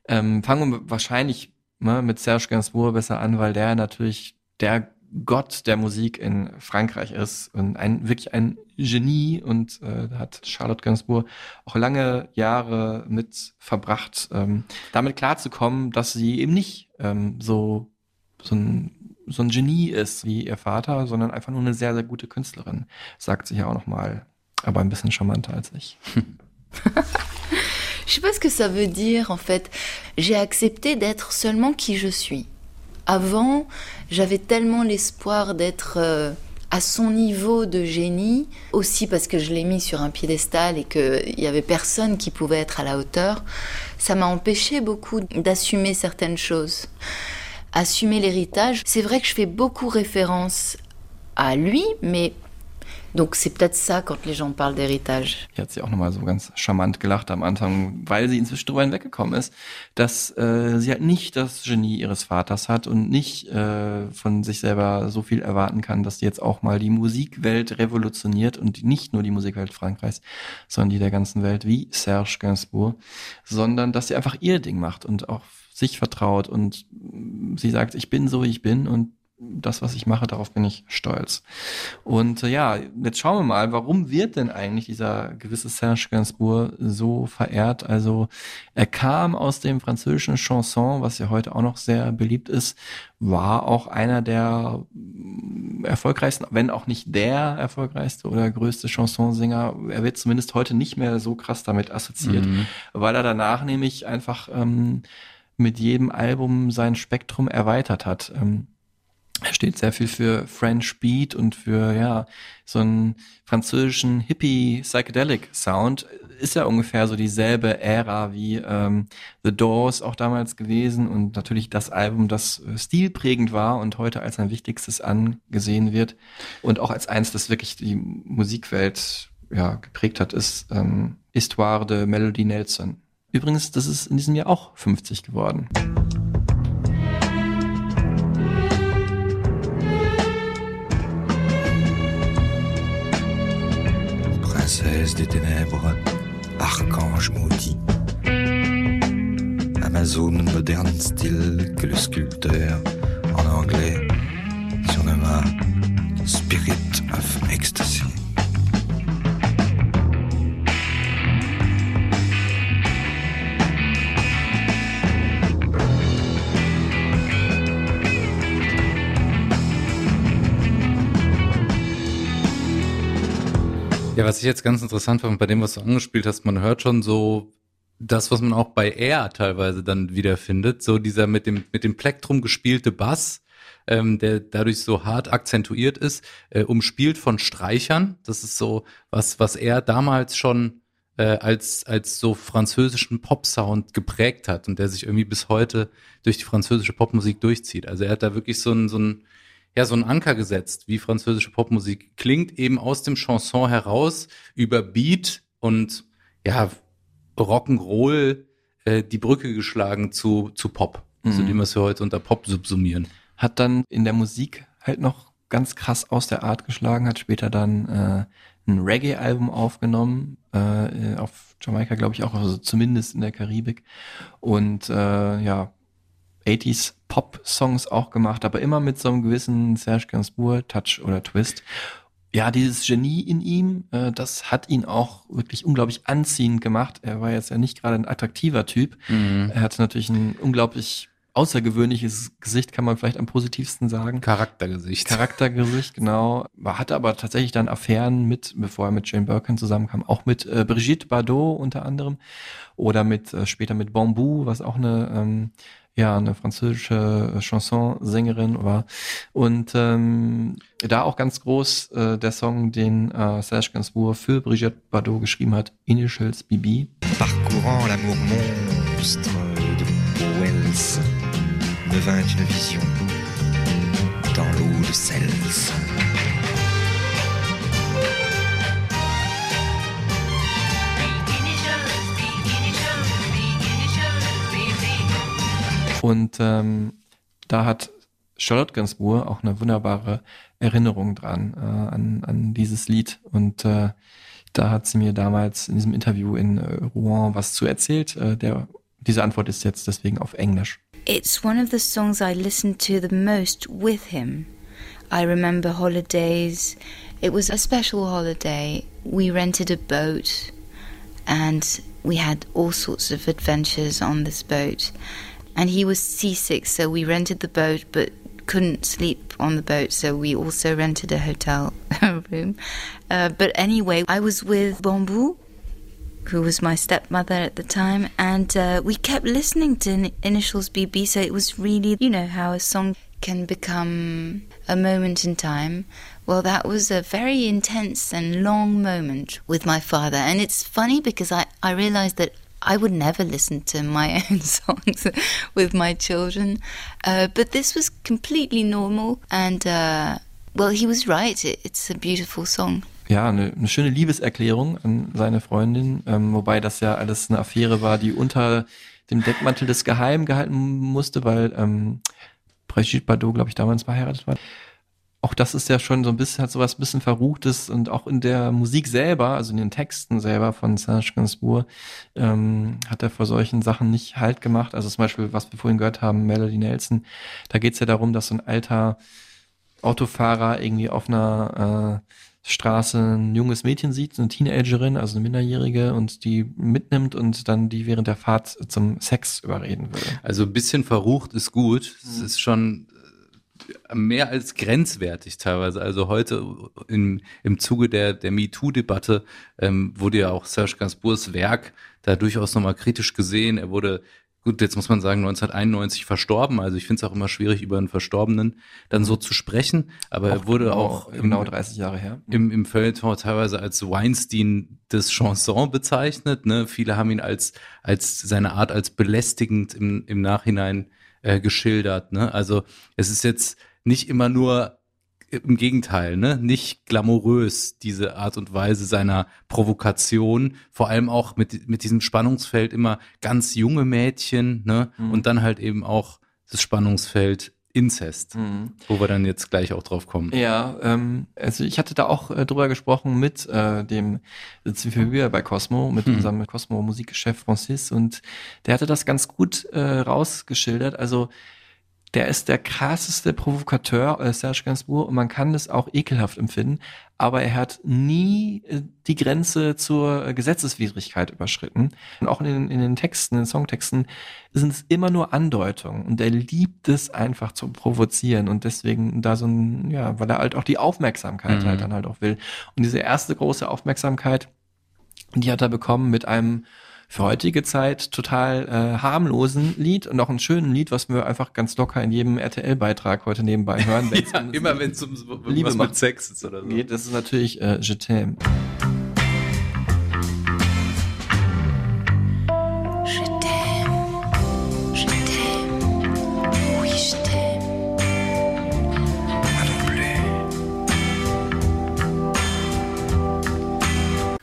ähm, fangen wir wahrscheinlich ne, mit Serge Gainsbourg besser an, weil der natürlich der Gott der Musik in Frankreich ist und ein wirklich ein Genie und äh, hat Charlotte Gainsbourg auch lange Jahre mit verbracht, ähm, damit klarzukommen, dass sie eben nicht ähm, so so ein so ein Genie ist wie ihr Vater, sondern einfach nur eine sehr, sehr gute Künstlerin, sagt sie ja auch nochmal, aber ein bisschen charmanter als ich. (laughs) Je sais pas ce que ça veut dire en fait. J'ai accepté d'être seulement qui je suis. Avant, j'avais tellement l'espoir d'être euh, à son niveau de génie, aussi parce que je l'ai mis sur un piédestal et qu'il y avait personne qui pouvait être à la hauteur. Ça m'a empêché beaucoup d'assumer certaines choses. Assumer l'héritage, c'est vrai que je fais beaucoup référence à lui, mais Donc c'est peut-être ça quand les gens parlent d'héritage. Hier hat sie auch nochmal so ganz charmant gelacht am Anfang, weil sie inzwischen drüber hinweggekommen ist, dass äh, sie halt nicht das Genie ihres Vaters hat und nicht äh, von sich selber so viel erwarten kann, dass sie jetzt auch mal die Musikwelt revolutioniert und nicht nur die Musikwelt Frankreichs, sondern die der ganzen Welt wie Serge Gainsbourg, sondern dass sie einfach ihr Ding macht und auch sich vertraut und sie sagt, ich bin so, wie ich bin und das, was ich mache, darauf bin ich stolz. Und äh, ja, jetzt schauen wir mal, warum wird denn eigentlich dieser gewisse Serge Gainsbourg so verehrt? Also er kam aus dem französischen Chanson, was ja heute auch noch sehr beliebt ist, war auch einer der erfolgreichsten, wenn auch nicht der erfolgreichste oder größte Chansonsänger. Er wird zumindest heute nicht mehr so krass damit assoziiert, Mhm. weil er danach nämlich einfach ähm, mit jedem Album sein Spektrum erweitert hat. Ähm, er steht sehr viel für French Beat und für, ja, so einen französischen Hippie Psychedelic Sound. Ist ja ungefähr so dieselbe Ära wie ähm, The Doors auch damals gewesen und natürlich das Album, das stilprägend war und heute als sein wichtigstes angesehen wird und auch als eins, das wirklich die Musikwelt ja, geprägt hat, ist ähm, Histoire de Melody Nelson. Übrigens, das ist in diesem Jahr auch 50 geworden. Princesse des ténèbres, archange maudit. Amazone moderne style que le sculpteur, en anglais, surnomma Spirit of Ecstasy. Ja, was ich jetzt ganz interessant fand bei dem, was du angespielt hast, man hört schon so das, was man auch bei Air teilweise dann wiederfindet, so dieser mit dem mit dem Plektrum gespielte Bass, ähm, der dadurch so hart akzentuiert ist, äh, umspielt von Streichern. Das ist so was, was er damals schon äh, als als so französischen Popsound geprägt hat und der sich irgendwie bis heute durch die französische Popmusik durchzieht. Also er hat da wirklich so ein so ein ja, so ein Anker gesetzt, wie französische Popmusik klingt, eben aus dem Chanson heraus, über Beat und ja, Rock'n'Roll äh, die Brücke geschlagen zu, zu Pop, zu Mhm. dem, was wir heute unter Pop subsumieren. hat dann in der Musik halt noch ganz krass aus der Art geschlagen, hat später dann äh, ein Reggae-Album aufgenommen, äh, auf Jamaika glaube ich auch, also zumindest in der Karibik. Und äh, ja, 80s Pop-Songs auch gemacht, aber immer mit so einem gewissen Serge Gainsbourg-Touch oder Twist. Ja, dieses Genie in ihm, äh, das hat ihn auch wirklich unglaublich anziehend gemacht. Er war jetzt ja nicht gerade ein attraktiver Typ. Mhm. Er hatte natürlich ein unglaublich außergewöhnliches Gesicht, kann man vielleicht am positivsten sagen. Charaktergesicht. Charaktergesicht, genau. Er hatte aber tatsächlich dann Affären mit, bevor er mit Jane Birkin zusammenkam, auch mit äh, Brigitte Bardot unter anderem oder mit äh, später mit Bambou, was auch eine ähm, ja eine französische Chansonsängerin war und ähm, da auch ganz groß äh, der Song, den äh, Serge Gainsbourg für Brigitte Bardot geschrieben hat, Initials BB. Parcourant l'amour monstre de Wells, me vint une vision dans l'eau de Cels. Und ähm, da hat Charlotte Gainsbourg auch eine wunderbare Erinnerung dran, äh, an, an dieses Lied. Und äh, da hat sie mir damals in diesem Interview in äh, Rouen was zu erzählt. Äh, der, diese Antwort ist jetzt deswegen auf Englisch. It's one of the songs I listened to the most with him. I remember holidays. It was a special holiday. We rented a boat and we had all sorts of adventures on this boat. And he was seasick, so we rented the boat but couldn't sleep on the boat, so we also rented a hotel (laughs) room. Uh, but anyway, I was with Bamboo, who was my stepmother at the time, and uh, we kept listening to In- Initials BB, so it was really, you know, how a song can become a moment in time. Well, that was a very intense and long moment with my father. And it's funny because I, I realized that I would never listen to my (laughs) own songs with my children. Uh, but this was completely normal. And, uh, well, he was right. It, it's a beautiful song. ja, eine, eine schöne Liebeserklärung an seine Freundin, ähm, wobei das ja alles eine Affäre war, die unter dem Deckmantel des Geheimen gehalten musste, weil ähm, Brigitte Bardot, glaube ich, damals verheiratet war. Auch das ist ja schon so ein bisschen, hat sowas ein bisschen Verruchtes und auch in der Musik selber, also in den Texten selber von Serge Gainsbourg, ähm, hat er vor solchen Sachen nicht Halt gemacht. Also zum Beispiel, was wir vorhin gehört haben, Melody Nelson, da geht's ja darum, dass so ein alter Autofahrer irgendwie auf einer äh, Straße ein junges Mädchen sieht, eine Teenagerin, also eine Minderjährige, und die mitnimmt und dann die während der Fahrt zum Sex überreden will. Also ein bisschen verrucht ist gut. Es ist schon mehr als grenzwertig teilweise. Also heute im, im Zuge der, der MeToo-Debatte ähm, wurde ja auch Serge Gainsbourgs Werk da durchaus nochmal kritisch gesehen. Er wurde gut, jetzt muss man sagen, 1991 verstorben. Also ich finde es auch immer schwierig, über einen Verstorbenen dann so zu sprechen. Aber Auch er wurde genau- auch genau 30 Jahre her. Im, im Feuilleton teilweise als Weinstein des Chanson bezeichnet. Ne? Viele haben ihn als, als seine Art als belästigend im, im Nachhinein äh, geschildert. Ne? Also es ist jetzt nicht immer nur im Gegenteil, ne? Nicht glamourös, diese Art und Weise seiner Provokation, vor allem auch mit, mit diesem Spannungsfeld immer ganz junge Mädchen, ne? Mhm. Und dann halt eben auch das Spannungsfeld Inzest, Mhm. wo wir dann jetzt gleich auch drauf kommen. Ja, ähm, also ich hatte da auch äh, drüber gesprochen mit äh, dem wieder bei Cosmo, mit Hm. unserem Cosmo Musikchef Francis und der hatte das ganz gut äh, rausgeschildert. Also der ist der krasseste Provokateur, äh, Serge Gainsbourg, und man kann das auch ekelhaft empfinden, aber er hat nie äh, die Grenze zur äh, Gesetzeswidrigkeit überschritten. Und auch in den, in den Texten, in den Songtexten sind es immer nur Andeutungen und er liebt es einfach zu provozieren und deswegen da so ein, ja, weil er halt auch die Aufmerksamkeit Mhm. halt dann halt auch will. Und diese erste große Aufmerksamkeit, die hat er bekommen mit einem für heutige Zeit total äh, harmlosen Lied und auch einen schönen Lied, was wir einfach ganz locker in jedem RTL-Beitrag heute nebenbei hören. (laughs) Ja, um immer wenn es um Liebe was macht mit Sex ist oder so. geht, das ist natürlich äh, Je t'aime.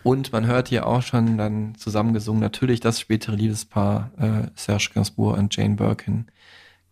Und man hört hier auch schon dann zusammengesungen, natürlich das spätere Liebespaar äh, Serge Gainsbourg und Jane Birkin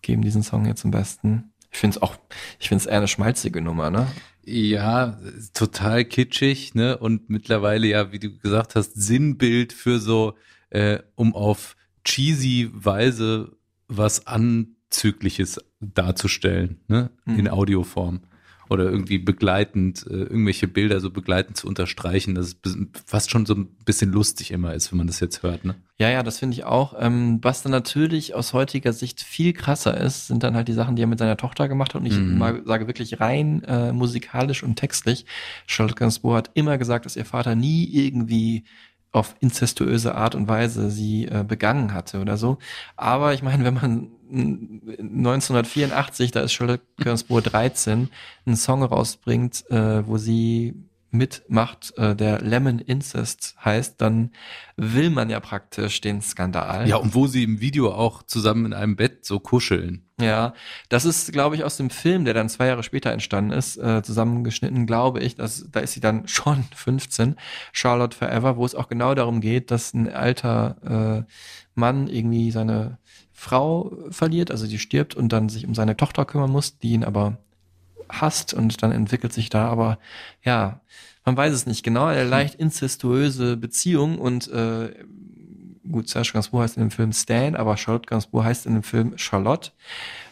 geben diesen Song hier zum Besten. Ich finde es auch, ich finde es eher eine schmalzige Nummer, ne? Ja, total kitschig, ne? Und mittlerweile ja, wie du gesagt hast, Sinnbild für so, äh, um auf cheesy Weise was Anzügliches darzustellen, ne? In Mhm. Audioform. Oder irgendwie begleitend, äh, irgendwelche Bilder so begleitend zu unterstreichen, dass es fast schon so ein bisschen lustig immer ist, wenn man das jetzt hört, ne? Ja, ja, das finde ich auch. Ähm, was dann natürlich aus heutiger Sicht viel krasser ist, sind dann halt die Sachen, die er mit seiner Tochter gemacht hat. Und ich Mhm. mal sage wirklich rein äh, musikalisch und textlich. Charlotte Gainsbourg hat immer gesagt, dass ihr Vater nie irgendwie auf inzestuöse Art und Weise sie äh, begangen hatte oder so. Aber ich meine, wenn man 1984, da ist Charlotte Gainsbourg 13, einen Song rausbringt, äh, wo sie mitmacht, äh, der Lemon Incest heißt, dann will man ja praktisch den Skandal. Ja, und wo sie im Video auch zusammen in einem Bett so kuscheln. Ja, das ist, glaube ich, aus dem Film, der dann zwei Jahre später entstanden ist, äh, zusammengeschnitten, glaube ich. Dass, da ist sie dann (laughs) schon 15, Charlotte Forever, wo es auch genau darum geht, dass ein alter äh, Mann irgendwie seine Frau verliert, also die stirbt und dann sich um seine Tochter kümmern muss, die ihn aber hasst und dann entwickelt sich da aber, ja, man weiß es nicht genau, eine leicht incestuöse Beziehung und äh, gut, Serge Gainsbourg heißt in dem Film Stan, aber Charlotte Gainsbourg heißt in dem Film Charlotte.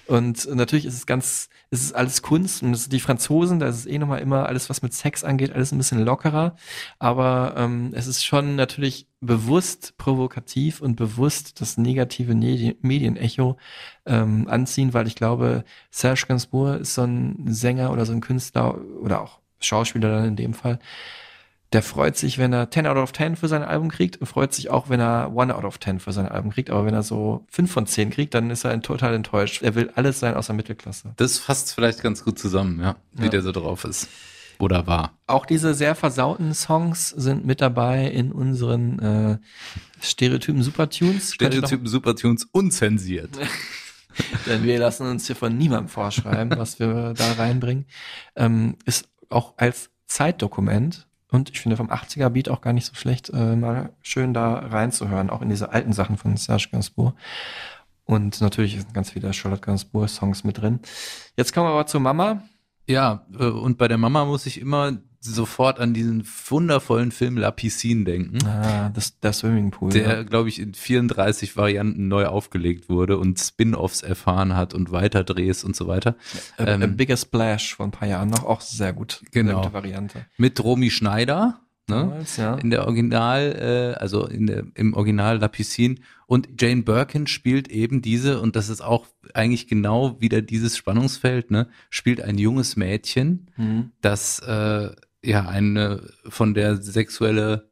Und natürlich ist es ganz, es ist alles Kunst und es die Franzosen, da ist es eh nochmal immer alles, was mit Sex angeht, alles ein bisschen lockerer. Aber ähm, es ist schon natürlich bewusst provokativ und bewusst das negative Medi- Medienecho ähm, anziehen, weil ich glaube, Serge Gainsbourg ist so ein Sänger oder so ein Künstler oder auch Schauspieler dann in dem Fall, der freut sich, wenn er 10 out of 10 für sein Album kriegt und freut sich auch, wenn er 1 out of 10 für sein Album kriegt. Aber wenn er so 5 von 10 kriegt, dann ist er total enttäuscht. Er will alles sein außer Mittelklasse. Das fasst vielleicht ganz gut zusammen, ja, wie Ja. der so drauf ist. Oder war. Auch diese sehr versauten Songs sind mit dabei in unseren äh, Stereotypen Supertunes. Stereotypen Supertunes unzensiert. (laughs) Denn wir lassen uns hier von niemandem vorschreiben, was wir da reinbringen. Ähm, ist auch als Zeitdokument Und ich finde vom 80er Beat auch gar nicht so schlecht, äh, mal schön da reinzuhören, auch in diese alten Sachen von Serge Gainsbourg. Und natürlich sind ganz viele Charlotte Gainsbourg Songs mit drin. Jetzt kommen wir aber zu Mama. Ja, äh, und bei der Mama muss ich immer sofort an diesen wundervollen Film La Piscine denken. Ah, das, der Swimmingpool. Der, ja. glaube ich, in 34 Varianten neu aufgelegt wurde und Spin-offs erfahren hat und Weiterdrehs und so weiter. A, a Bigger Splash vor ein paar Jahren noch, auch sehr gut. Ähm, Genau. Variante. Mit Romy Schneider. Ne? Ja. In der Original, äh, also in der, im Original La Piscine. Und Jane Birkin spielt eben diese, und das ist auch eigentlich genau wieder dieses Spannungsfeld, ne, spielt ein junges Mädchen, Mhm. das äh, ja eine von der sexuelle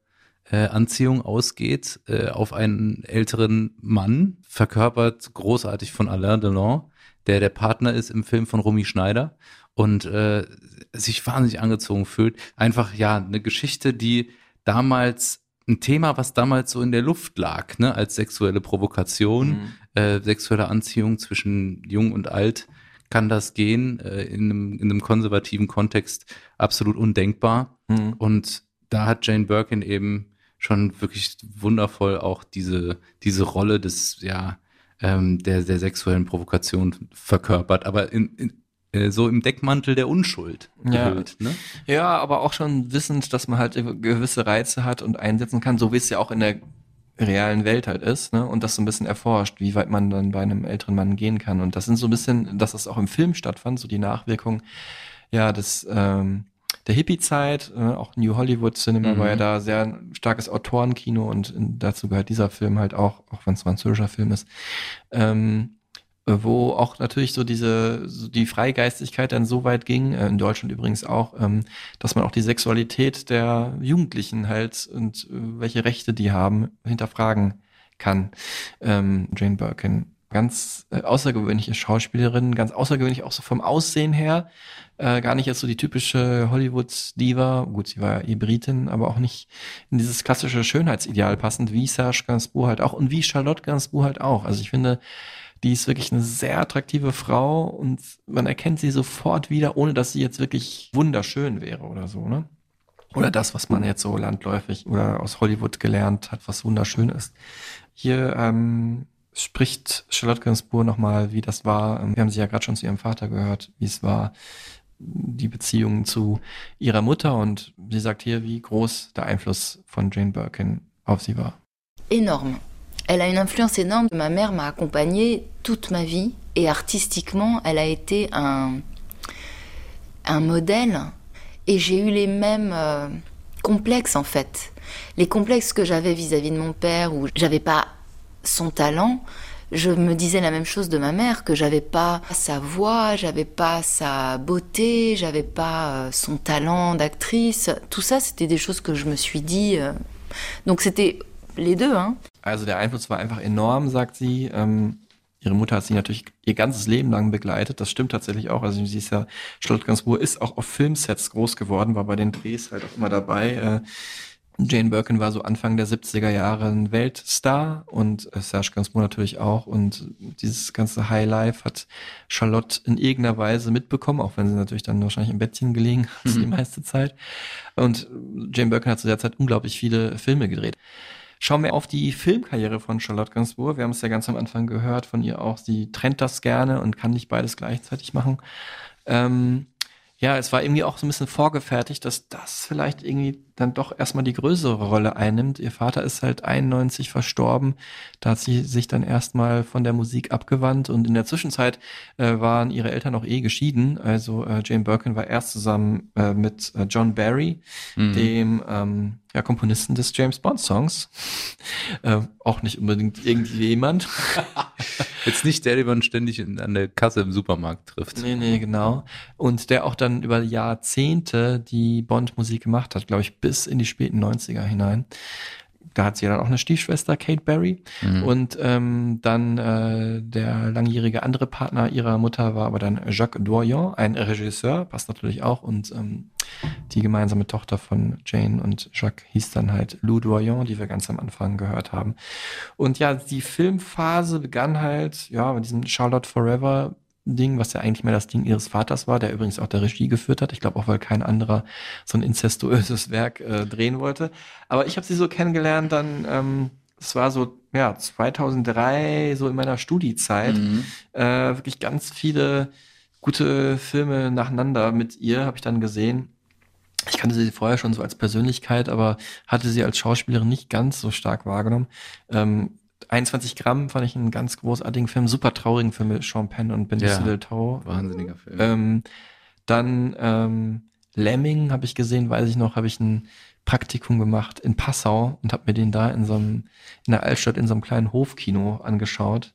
äh, Anziehung ausgeht äh, auf einen älteren Mann, verkörpert großartig von Alain Delon, der der Partner ist im Film von Romy Schneider und äh, sich wahnsinnig angezogen fühlt. Einfach ja eine Geschichte, die damals ein Thema, was damals so in der Luft lag, ne, als sexuelle Provokation, Mhm. äh, sexuelle Anziehung zwischen Jung und Alt, kann das gehen, äh, in, einem, in einem konservativen Kontext absolut undenkbar. Mhm. Und da hat Jane Birkin eben schon wirklich wundervoll auch diese, diese Rolle des, ja, ähm, der, der sexuellen Provokation verkörpert, aber in, in, äh, so im Deckmantel der Unschuld Ja. gehüllt. Ne? Ja, aber auch schon wissend, dass man halt gewisse Reize hat und einsetzen kann, so wie es ja auch in der realen Welt halt ist, ne? Und das so ein bisschen erforscht, wie weit man dann bei einem älteren Mann gehen kann. Und das sind so ein bisschen, dass das auch im Film stattfand, so die Nachwirkung, ja, des ähm, der Hippie-Zeit, äh, auch New Hollywood Cinema Mhm. war ja da sehr starkes Autorenkino und dazu gehört dieser Film halt auch, auch wenn es ein französischer Film ist. Ähm, äh, wo auch natürlich so diese so die Freigeistigkeit dann so weit ging, äh, in Deutschland übrigens auch, ähm, dass man auch die Sexualität der Jugendlichen halt und äh, welche Rechte die haben, hinterfragen kann. Ähm, Jane Birkin, ganz äh, außergewöhnliche Schauspielerin, ganz außergewöhnlich auch so vom Aussehen her, äh, gar nicht jetzt so die typische Hollywood-Diva, gut, sie war ja Britin, aber auch nicht in dieses klassische Schönheitsideal passend, wie Serge Gainsbourg halt auch und wie Charlotte Gainsbourg halt auch. Also ich finde, die ist wirklich eine sehr attraktive Frau und man erkennt sie sofort wieder, ohne dass sie jetzt wirklich wunderschön wäre oder so, ne? Oder das, was man jetzt so landläufig oder aus Hollywood gelernt hat, was wunderschön ist. Hier ähm, spricht Charlotte Gainsbourg nochmal, wie das war. Ähm, Wir haben sie ja gerade schon zu ihrem Vater gehört, wie es war, die Beziehung zu ihrer Mutter. Und sie sagt hier, wie groß der Einfluss von Jane Birkin auf sie war. énorme. Elle a une influence énorme. Ma mère m'a accompagnée toute ma vie et artistiquement, elle a été un, un modèle. Et j'ai eu les mêmes euh, complexes en fait. Les complexes que j'avais vis-à-vis de mon père où j'avais pas son talent. Je me disais la même chose de ma mère, que j'avais pas sa voix, j'avais pas sa beauté, j'avais pas euh, son talent d'actrice. Tout ça, c'était des choses que je me suis dit. euh, Donc c'était les deux, hein. Also der Einfluss war einfach enorm, sagt sie. Ähm, ihre Mutter hat sie natürlich ihr ganzes Leben lang begleitet. Das stimmt tatsächlich auch. Also sie ist ja, Charlotte Gainsbourg ist auch auf Filmsets groß geworden, war bei den Drehs halt auch immer dabei. Äh, Jane Birkin war so Anfang der 70er Jahre ein Weltstar und äh, Serge Gainsbourg natürlich auch. Und dieses ganze High Life hat Charlotte in irgendeiner Weise mitbekommen, auch wenn sie natürlich dann wahrscheinlich im Bettchen gelegen hat die Mhm. meiste Zeit. Und Jane Birkin hat zu der Zeit unglaublich viele Filme gedreht. Schauen wir auf die Filmkarriere von Charlotte Gainsbourg. Wir haben es ja ganz am Anfang gehört von ihr auch. Sie trennt das gerne und kann nicht beides gleichzeitig machen. Ähm, ja, es war irgendwie auch so ein bisschen vorgefertigt, dass das vielleicht irgendwie dann doch erstmal die größere Rolle einnimmt. Ihr Vater ist halt 91 verstorben. Da hat sie sich dann erstmal von der Musik abgewandt und in der Zwischenzeit äh, waren ihre Eltern auch eh geschieden. Also äh, Jane Birkin war erst zusammen äh, mit äh, John Barry, Mhm. dem ähm, ja, Komponisten des James Bond Songs. äh, auch nicht unbedingt irgendjemand. (laughs) Jetzt nicht der, den man ständig in, an der Kasse im Supermarkt trifft. Nee, nee, genau. Und der auch dann über Jahrzehnte die Bond-Musik gemacht hat, glaube ich, bis in die späten 90er hinein. Da hat sie ja dann auch eine Stiefschwester, Kate Berry. Mhm. Und ähm, dann äh, der langjährige andere Partner ihrer Mutter war aber dann Jacques Doyon, ein Regisseur, passt natürlich auch. Und ähm, die gemeinsame Tochter von Jane und Jacques hieß dann halt Lou Doyon, die wir ganz am Anfang gehört haben. Und ja, die Filmphase begann halt, ja, mit diesem Charlotte Forever Ding, was ja eigentlich mehr das Ding ihres Vaters war, der übrigens auch der Regie geführt hat. Ich glaube auch, weil kein anderer so ein incestuöses (laughs) Werk äh, drehen wollte. Aber ich habe sie so kennengelernt dann, ähm, es war so, ja, 2003, so in meiner Studiezeit, Mhm. äh, wirklich ganz viele gute Filme nacheinander mit ihr habe ich dann gesehen. Ich kannte sie vorher schon so als Persönlichkeit, aber hatte sie als Schauspielerin nicht ganz so stark wahrgenommen. Ähm, 21 Gramm fand ich einen ganz großartigen Film, super traurigen Film mit Sean Penn und Benicio Ja, del Toro. wahnsinniger Film. Ähm, dann ähm, Lemming habe ich gesehen, weiß ich noch, habe ich ein Praktikum gemacht in Passau und habe mir den da in so einem in der Altstadt in so einem kleinen Hofkino angeschaut.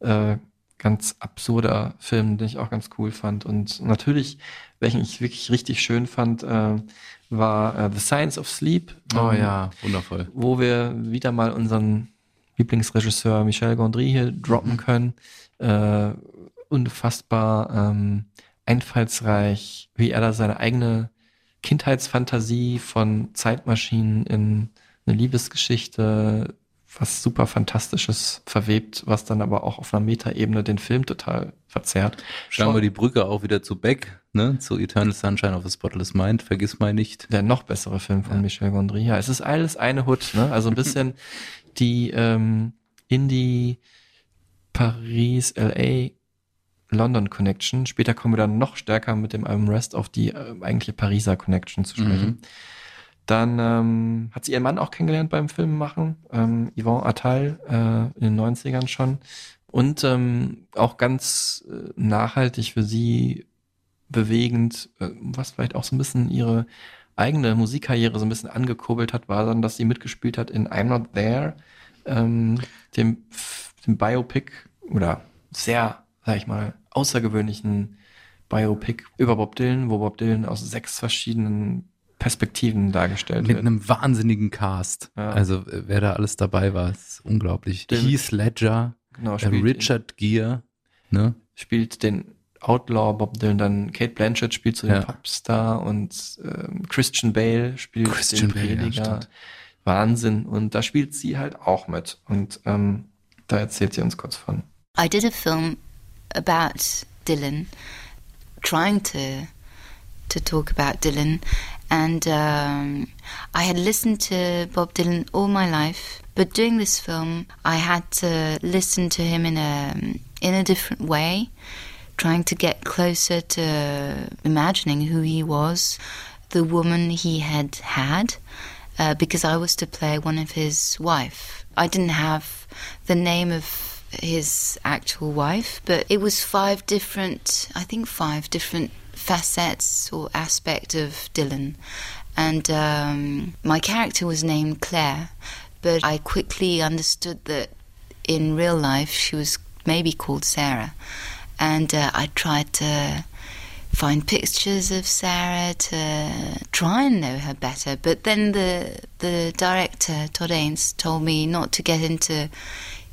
Äh, ganz absurder Film, den ich auch ganz cool fand. Und natürlich, welchen ich wirklich richtig schön fand, äh, war äh, The Science of Sleep. Oh Ähm, ja, wundervoll. Wo wir wieder mal unseren Lieblingsregisseur Michel Gondry hier droppen können. Äh, unfassbar ähm, einfallsreich, wie er da seine eigene Kindheitsfantasie von Zeitmaschinen in eine Liebesgeschichte, was super Fantastisches verwebt, was dann aber auch auf einer Metaebene den Film total verzerrt. Schlagen wir die Brücke auch wieder zu Beck, ne? Zu Eternal Sunshine of a Spotless Mind, vergiss mal nicht. Der noch bessere Film von Michel Gondry. Ja, es ist alles eine Hut, ne? Also ein (laughs) bisschen die ähm, Indie, Paris, LA, London Connection. Später kommen wir dann noch stärker mit dem Album Rest auf die äh, eigentliche Pariser Connection zu sprechen. Mhm. Dann ähm, hat sie ihren Mann auch kennengelernt beim Filmemachen, ähm, Yvon Attal, äh, in den 90ern schon. Und ähm, auch ganz äh, nachhaltig für sie bewegend, äh, was vielleicht auch so ein bisschen ihre eigene Musikkarriere so ein bisschen angekurbelt hat, war dann, dass sie mitgespielt hat in I'm Not There, ähm, dem, dem Biopic oder sehr, sag ich mal, außergewöhnlichen Biopic über Bob Dylan, wo Bob Dylan aus sechs verschiedenen Perspektiven dargestellt Mit wird. einem wahnsinnigen Cast. Ja. Also äh, wer da alles dabei war, ist unglaublich. Den- Heath Ledger, Genau, Richard Gere, ne? spielt den Outlaw Bob Dylan, dann Kate Blanchett spielt so den Ja. Popstar und ähm, Christian Bale spielt Christian den Bale, ja, Prediger. Wahnsinn. Und da spielt sie halt auch mit. Und ähm, da erzählt sie uns kurz von. I did a film about Dylan, trying to to talk about Dylan, and um, I had listened to Bob Dylan all my life. But doing this film, I had to listen to him in a in a different way, trying to get closer to imagining who he was, the woman he had had, uh, because I was to play one of his wife. I didn't have the name of his actual wife, but it was five different, I think five different facets or aspect of Dylan. And um, my character was named Claire, but I quickly understood that in real life she was maybe called Sarah. And uh, I tried to find pictures of Sarah to try and know her better. But then the the director Todd Ains told me not to get into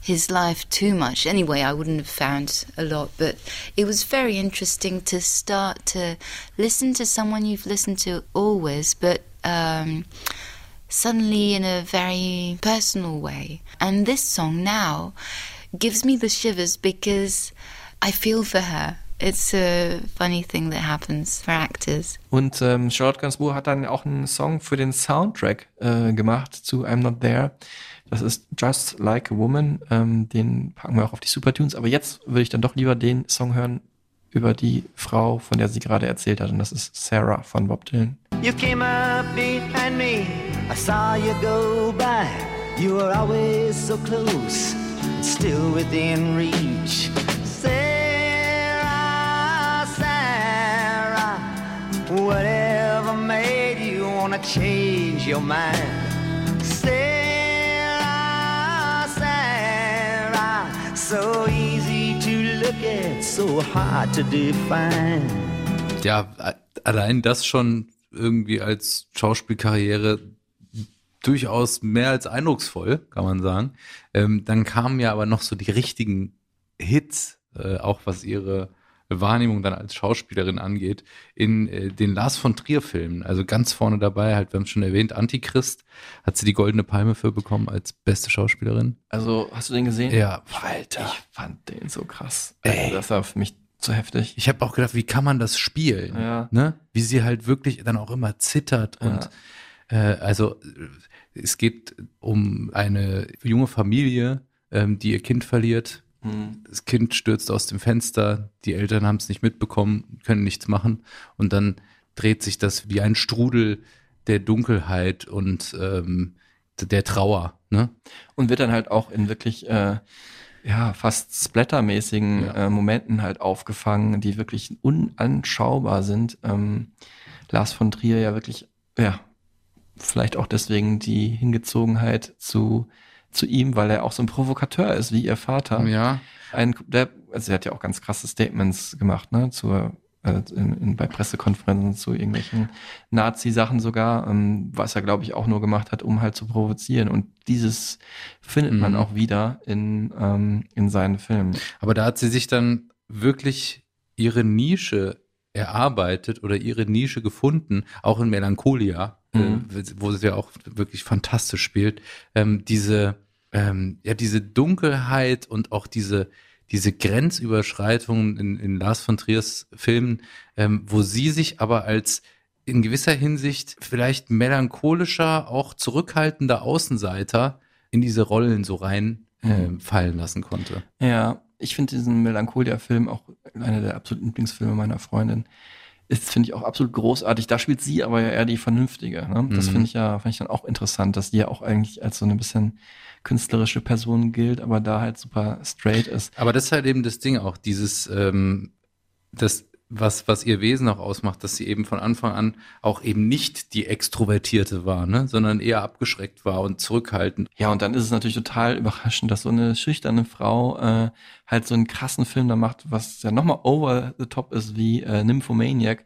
his life too much. Anyway, I wouldn't have found a lot, but it was very interesting to start to listen to someone you've listened to always, but um, suddenly in a very personal way. And this song now gives me the shivers because I feel for her. It's a funny thing that happens for actors. Und ähm, Charlotte Gainsbourg hat dann auch einen Song für den Soundtrack äh, gemacht zu I'm Not There. Das ist Just Like a Woman. Ähm, den packen wir auch auf die Supertunes. Aber jetzt würde ich dann doch lieber den Song hören über die Frau, von der sie gerade erzählt hat. Und das ist Sarah von Bob Dylan. You came up behind me, I saw you go by. You were always so close, still within reach. Whatever made you wanna change your mind? Sarah, Sarah, so easy to look at, so hard to define. Ja, allein das schon irgendwie als Schauspielkarriere durchaus mehr als eindrucksvoll, kann man sagen. Ähm, dann kamen ja aber noch so die richtigen Hits, äh, auch was ihre Wahrnehmung dann als Schauspielerin angeht, in äh, den Lars von Trier Filmen. Also ganz vorne dabei, halt, wir haben es schon erwähnt, Antichrist, hat sie die Goldene Palme für bekommen als beste Schauspielerin. Also, hast du den gesehen? Ja, Alter. Ich fand den so krass. Ey. Also, das war für mich zu heftig. Ich habe auch gedacht, wie kann man das spielen? Ja. Ne? Wie sie halt wirklich dann auch immer zittert und äh, also es geht um eine junge Familie, ähm, die ihr Kind verliert. Mhm. Das Kind stürzt aus dem Fenster, die Eltern haben es nicht mitbekommen, können nichts machen und dann dreht sich das wie ein Strudel der Dunkelheit und ähm, der Trauer. Ne? Und wird dann halt auch in wirklich äh, ja fast splattermäßigen äh, Momenten halt aufgefangen, die wirklich unanschaubar sind. Ähm, Lars von Trier ja wirklich, ja, vielleicht auch deswegen die Hingezogenheit zu zu ihm, weil er auch so ein Provokateur ist, wie ihr Vater. Ja. Ein, der, also er hat ja auch ganz krasse Statements gemacht, ne, zur äh, in, in, bei Pressekonferenzen zu irgendwelchen Nazi-Sachen sogar, ähm, was er, glaube ich, auch nur gemacht hat, um halt zu provozieren. Und dieses findet man Mhm. auch wieder in, ähm, in seinen Filmen. Aber da hat sie sich dann wirklich ihre Nische erarbeitet oder ihre Nische gefunden, auch in Melancholia, Mhm. äh, wo sie ja auch wirklich fantastisch spielt. Ähm, diese, ähm, ja, diese Dunkelheit und auch diese, diese Grenzüberschreitungen in, in Lars von Triers Filmen, ähm, wo sie sich aber als in gewisser Hinsicht vielleicht melancholischer, auch zurückhaltender Außenseiter in diese Rollen so rein äh, fallen lassen konnte. Ja, ich finde diesen Melancholia-Film auch einer der absoluten Lieblingsfilme meiner Freundin. Ist, finde ich, auch absolut großartig. Da spielt sie aber ja eher die Vernünftige. Ne? Das Mhm. finde ich ja, finde ich dann auch interessant, dass die ja auch eigentlich als so eine bisschen künstlerische Person gilt, aber da halt super straight ist. Aber das ist halt eben das Ding auch, dieses, ähm, das, was, was ihr Wesen auch ausmacht, dass sie eben von Anfang an auch eben nicht die Extrovertierte war, ne, sondern eher abgeschreckt war und zurückhaltend. Ja, und dann ist es natürlich total überraschend, dass so eine schüchterne Frau äh, halt so einen krassen Film da macht, was ja nochmal over the top ist wie äh, Nymphomaniac,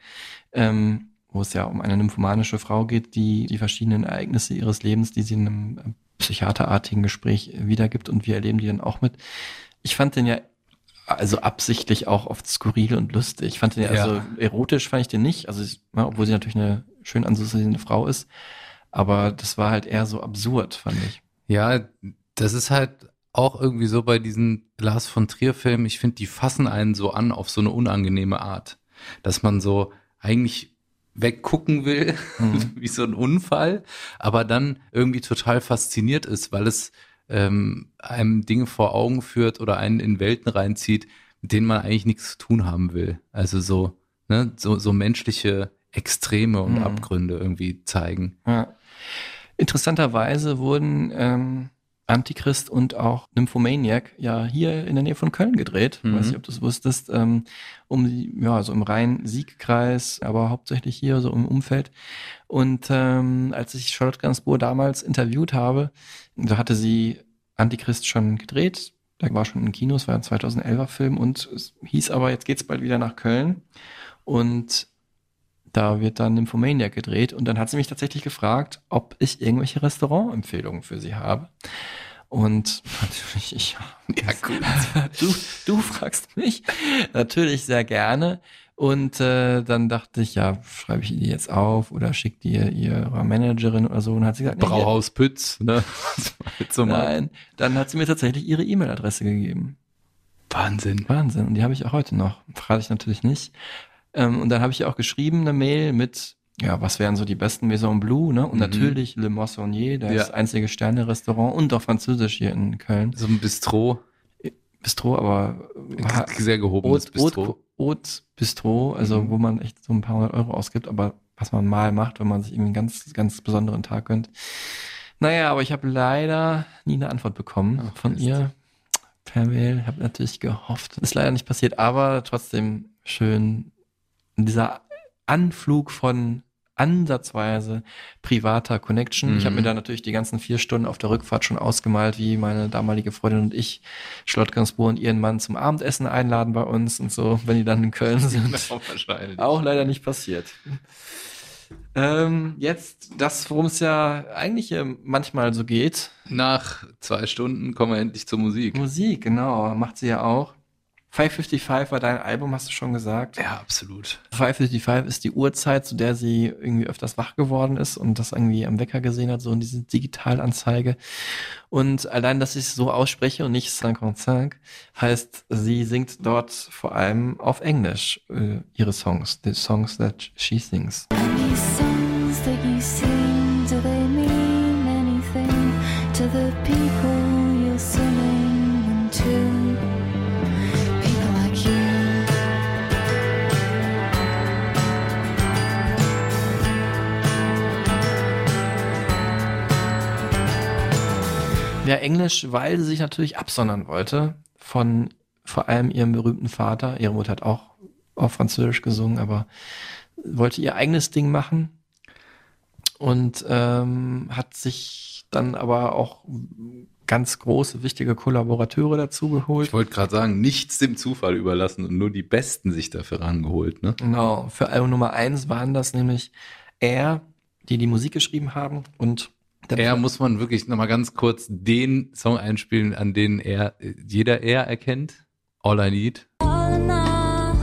ähm, wo es ja um eine nymphomanische Frau geht, die die verschiedenen Ereignisse ihres Lebens, die sie in einem äh, psychiaterartigen Gespräch wiedergibt und wir erleben die dann auch mit. Ich fand den ja also absichtlich auch oft skurril und lustig. Ich fand den ja, Ja. also erotisch fand ich den nicht, also ja, obwohl sie natürlich eine schön anzusehende Frau ist, aber das war halt eher so absurd, fand ich. Ja, das ist halt auch irgendwie so bei diesen Lars von Trier Filmen. Ich finde, die fassen einen so an auf so eine unangenehme Art, dass man so eigentlich weggucken will, (laughs) wie so ein Unfall, aber dann irgendwie total fasziniert ist, weil es ähm, einem Dinge vor Augen führt oder einen in Welten reinzieht, mit denen man eigentlich nichts zu tun haben will. Also so, ne, so, so menschliche Extreme und Mhm. Abgründe irgendwie zeigen. Ja. Interessanterweise wurden ähm, Antichrist und auch Nymphomaniac ja hier in der Nähe von Köln gedreht. Mhm. Weiß nicht, ob du es wusstest. Ähm, um ja, so im Rhein-Sieg-Kreis, aber hauptsächlich hier so im Umfeld. Und ähm, als ich Charlotte Gainsbourg damals interviewt habe, da hatte sie Antichrist schon gedreht. Da war schon in Kinos, war ein 2011er Film und es hieß aber, jetzt geht's bald wieder nach Köln. Und da wird dann Nymphomaniac gedreht und dann hat sie mich tatsächlich gefragt, ob ich irgendwelche Restaurantempfehlungen für sie habe. Und natürlich, ich, ja (laughs) gut, (laughs) du, du fragst mich natürlich sehr gerne. Und äh, dann dachte ich, ja, schreibe ich die jetzt auf oder schickt die ihrer Managerin oder so. Und hat sie gesagt, nee, Brauhaus Pütz, ne? (laughs) so. Nein, dann hat sie mir tatsächlich ihre E-Mail-Adresse gegeben. Wahnsinn. Wahnsinn. Und die habe ich auch heute noch. Verrate ich natürlich nicht. Ähm, und dann habe ich auch geschrieben, eine Mail mit, ja, was wären so die besten Maison Bleu, ne? Und Mhm. natürlich Le Moissonnier, das Ja. einzige Sterne-Restaurant und auch französisch hier in Köln. So ein Bistro. Bistro, aber Sehr gehobenes Haute- Bistro. Haute- Bistro, also Mhm. wo man echt so ein paar hundert Euro ausgibt, aber was man mal macht, wenn man sich irgendwie einen ganz, ganz besonderen Tag gönnt. Naja, aber ich habe leider nie eine Antwort bekommen von ihr per Mail. Habe natürlich gehofft. Ist leider nicht passiert, aber trotzdem schön dieser Anflug von ansatzweise privater Connection. Ich habe Mhm. mir da natürlich die ganzen vier Stunden auf der Rückfahrt schon ausgemalt, wie meine damalige Freundin und ich Charlotte Gainsbourg und ihren Mann zum Abendessen einladen bei uns und so, wenn die dann in Köln (laughs) sind. Wahrscheinlich. Auch leider nicht passiert. Ähm, jetzt das, worum es ja eigentlich äh, manchmal so geht. Nach zwei Stunden kommen wir endlich zur Musik. Musik, genau, macht sie ja auch. 555 war dein Album, hast du schon gesagt. Ja, absolut. 555 ist die Uhrzeit, zu der sie irgendwie öfters wach geworden ist und das irgendwie am Wecker gesehen hat, so in diese Digitalanzeige. Und allein, dass ich es so ausspreche und nicht 55, heißt, sie singt dort vor allem auf Englisch äh, ihre Songs, the songs that she sings. These songs that Ja, Englisch, weil sie sich natürlich absondern wollte von vor allem ihrem berühmten Vater. Ihre Mutter hat auch auf Französisch gesungen, aber wollte ihr eigenes Ding machen und ähm, hat sich dann aber auch ganz große, wichtige Kollaborateure dazu geholt. Ich wollte gerade sagen, nichts dem Zufall überlassen und nur die Besten sich dafür rangeholt, ne? Genau, für Album Nummer eins waren das nämlich er, die die Musik geschrieben haben und Er muss man wirklich nochmal ganz kurz den Song einspielen, an den er, jeder er erkennt. All I Need. All in all,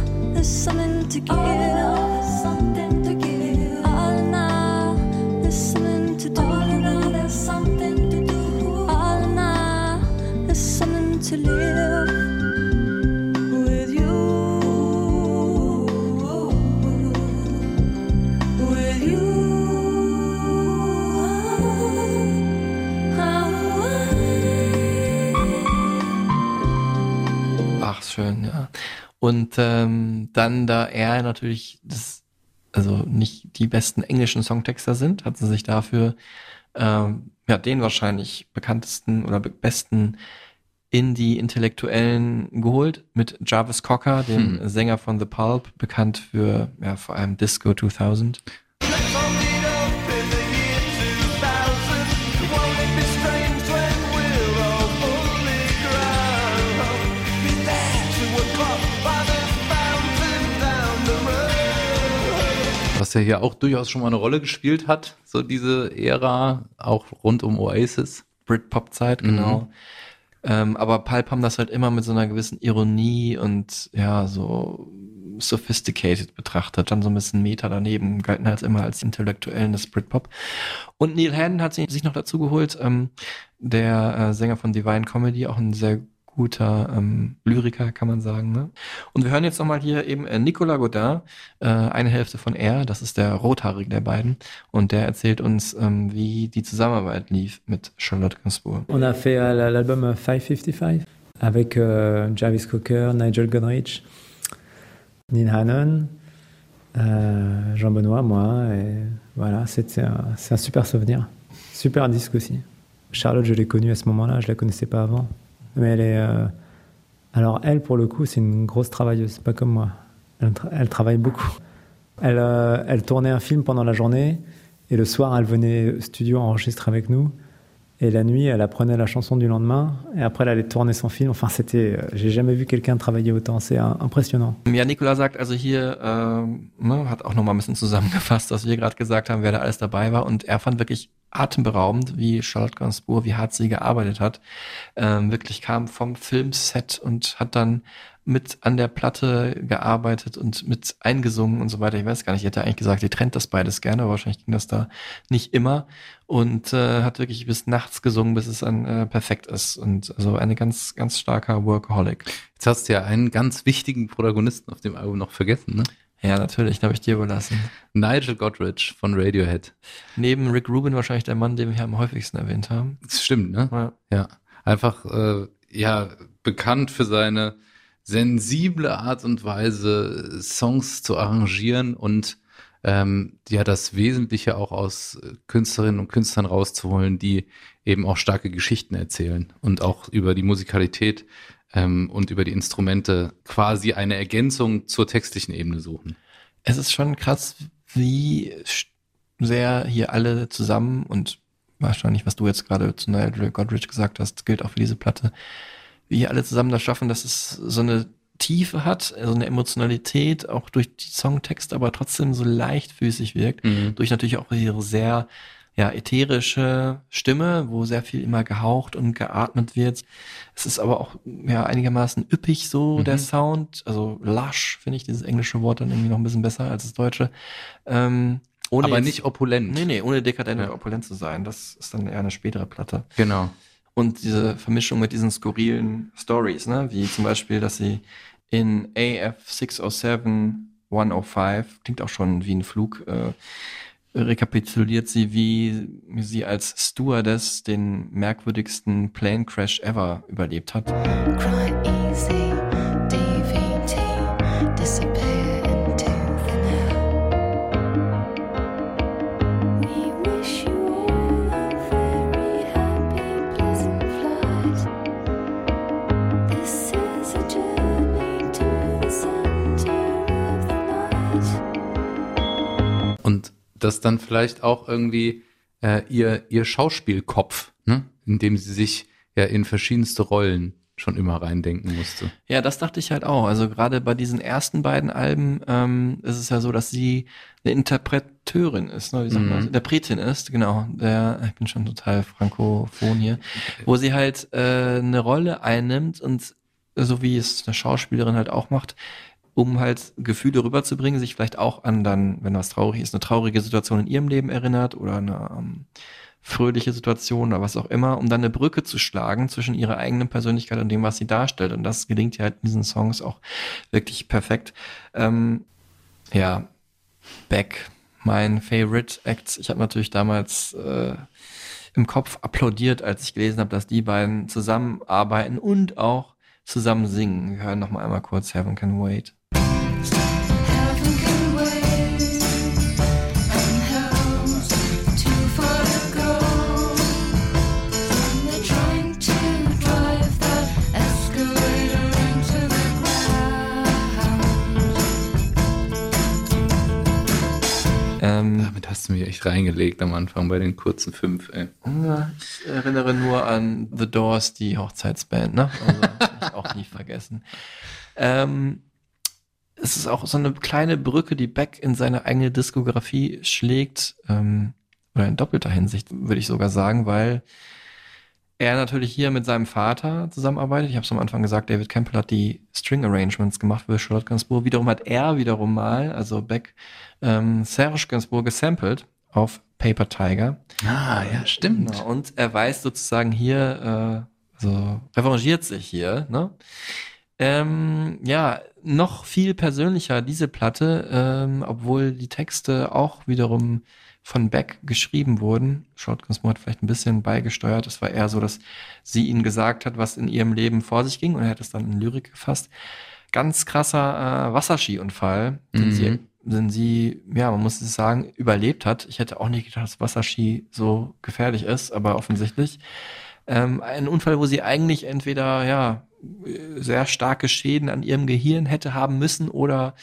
Und ähm, dann, da er natürlich das, also nicht die besten englischen Songtexter sind, hat sie sich dafür ähm, ja, den wahrscheinlich bekanntesten oder be besten Indie-Intellektuellen geholt mit Jarvis Cocker, dem Hm. Sänger von The Pulp, bekannt für ja, vor allem Disco 2000. Was ja hier auch durchaus schon mal eine Rolle gespielt hat, so diese Ära, auch rund um Oasis. Britpop-Zeit, genau. Ähm, aber Pulp haben das halt immer mit so einer gewissen Ironie und ja, so sophisticated betrachtet, dann so ein bisschen Meta daneben, galten halt immer als Intellektuellen des Britpop. Und Neil Hannon hat sich sich noch dazu geholt, ähm, der äh, Sänger von Divine Comedy, auch ein sehr guter ähm, Lyriker, kann man sagen. Ne? Und wir hören jetzt nochmal hier eben äh, Nicolas Godin, äh, eine Hälfte von R, das ist der Rothaarige der beiden. Und der erzählt uns, ähm, wie die Zusammenarbeit lief mit Charlotte Gainsbourg. On a fait euh, l'album euh, 555 avec euh, Jarvis Cocker, Nigel Godrich, Neil Hannon, euh, Jean Benoît, moi. Et voilà, c'était un- c'est un super souvenir. Super disque aussi. Charlotte, je l'ai connue à ce moment-là, je la connaissais pas avant. Mais elle est. euh, alors, elle, pour le coup, c'est une grosse travailleuse, pas comme moi. Elle, tra- elle travaille beaucoup. Elle, euh, elle tournait un film pendant la journée et le soir, elle venait au studio enregistrer avec nous. Et la nuit, elle apprenait la chanson du lendemain et après, elle allait tourner son film. Enfin, c'était. euh, J'ai jamais vu quelqu'un travailler autant. C'est euh, impressionnant. Ja, Nikola sagt also hier, ähm, ne, hat auch nochmal ein bisschen zusammengefasst, was wir gerade gesagt haben, wer da alles dabei war. Und er fand wirklich atemberaubend, wie Charlotte Gainsbourg, wie hart sie gearbeitet hat. Ähm, wirklich kam vom Filmset und hat dann mit an der Platte gearbeitet und mit eingesungen und so weiter. Ich weiß gar nicht, ich hätte eigentlich gesagt, die trennt das beides gerne, aber wahrscheinlich ging das da nicht immer. Und äh, hat wirklich bis nachts gesungen, bis es dann äh, perfekt ist. Und also eine ganz, ganz starker Workaholic. Jetzt hast du ja einen ganz wichtigen Protagonisten auf dem Album noch vergessen, ne? Ja, natürlich, den habe ich dir überlassen. Nigel Godrich von Radiohead. Neben Rick Rubin wahrscheinlich der Mann, den wir am häufigsten erwähnt haben. Das stimmt, ne? Ja. Ja. Einfach, äh, ja, bekannt für seine sensible Art und Weise, Songs zu arrangieren und ähm, ja, das Wesentliche auch aus äh, Künstlerinnen und Künstlern rauszuholen, die eben auch starke Geschichten erzählen und auch über die Musikalität ähm, und über die Instrumente quasi eine Ergänzung zur textlichen Ebene suchen. Es ist schon krass, wie sehr hier alle zusammen und wahrscheinlich, was du jetzt gerade zu Nigel Godrich gesagt hast, gilt auch für diese Platte, wie hier alle zusammen das schaffen, dass es so eine Tiefe hat, so eine Emotionalität, auch durch die Songtexte, aber trotzdem so leichtfüßig wirkt, Mhm. durch natürlich auch ihre sehr ja, ätherische Stimme, wo sehr viel immer gehaucht und geatmet wird. Es ist aber auch ja einigermaßen üppig so Mhm. der Sound, also lush finde ich dieses englische Wort dann irgendwie noch ein bisschen besser als das deutsche. Ähm, ohne Aber jetzt- nicht opulent. Nee, nee, ohne dekadent Ja. opulent zu sein. Das ist dann eher eine spätere Platte. Genau. Und diese Vermischung mit diesen skurrilen Stories, ne? wie zum Beispiel, dass sie in AF 607 105, klingt auch schon wie ein Flug, äh, rekapituliert sie, wie sie als Stewardess den merkwürdigsten Plane Crash ever überlebt hat. Cry easy, DVT, disappear das dann vielleicht auch irgendwie äh, ihr, ihr Schauspielkopf, ne? in dem sie sich ja in verschiedenste Rollen schon immer reindenken musste. Ja, das dachte ich halt auch. Also gerade bei diesen ersten beiden Alben ähm, ist es ja so, dass sie eine Interpreteurin ist, ne? wie sagt man? Mhm. Interpretin ist, genau. Der, ich bin schon total frankophon hier, wo sie halt äh, eine Rolle einnimmt und so wie es eine Schauspielerin halt auch macht, um halt Gefühle rüberzubringen, sich vielleicht auch an dann, wenn was traurig ist, eine traurige Situation in ihrem Leben erinnert oder eine ähm, fröhliche Situation oder was auch immer, um dann eine Brücke zu schlagen zwischen ihrer eigenen Persönlichkeit und dem, was sie darstellt. Und das gelingt ja halt in diesen Songs auch wirklich perfekt. Ähm, ja, Beck, mein Favorite Act. Ich habe natürlich damals äh, im Kopf applaudiert, als ich gelesen habe, dass die beiden zusammenarbeiten und auch zusammen singen. Wir hören noch mal einmal kurz Heaven Can Wait. Ähm, Damit hast du mich echt reingelegt am Anfang bei den kurzen fünf. Ey. Ich erinnere nur an The Doors, die Hochzeitsband, ne? Also, (laughs) auch nie vergessen. Ähm, es ist auch so eine kleine Brücke, die Beck in seine eigene Diskografie schlägt, ähm, oder in doppelter Hinsicht, würde ich sogar sagen, weil er natürlich hier mit seinem Vater zusammenarbeitet. Ich habe es am Anfang gesagt, David Campbell hat die String Arrangements gemacht für Charlotte Gainsbourg. Wiederum hat er wiederum mal, also Beck, ähm, Serge Gainsbourg gesampelt auf Paper Tiger. Ah, ja, stimmt. Genau. Und er weiß sozusagen hier, äh, also revanchiert sich hier, ne? Ähm, ja, noch viel persönlicher diese Platte, ähm, obwohl die Texte auch wiederum von Beck geschrieben wurden. Gainsbourg hat vielleicht ein bisschen beigesteuert. Es war eher so, dass sie ihnen gesagt hat, was in ihrem Leben vor sich ging und er hat es dann in Lyrik gefasst. Ganz krasser äh, Wasserskiunfall, den Mhm. sie den sie, ja, man muss es sagen, überlebt hat. Ich hätte auch nicht gedacht, dass Wasserski so gefährlich ist, aber offensichtlich. Ähm, ein Unfall, wo sie eigentlich entweder, ja, sehr starke Schäden an ihrem Gehirn hätte haben müssen oder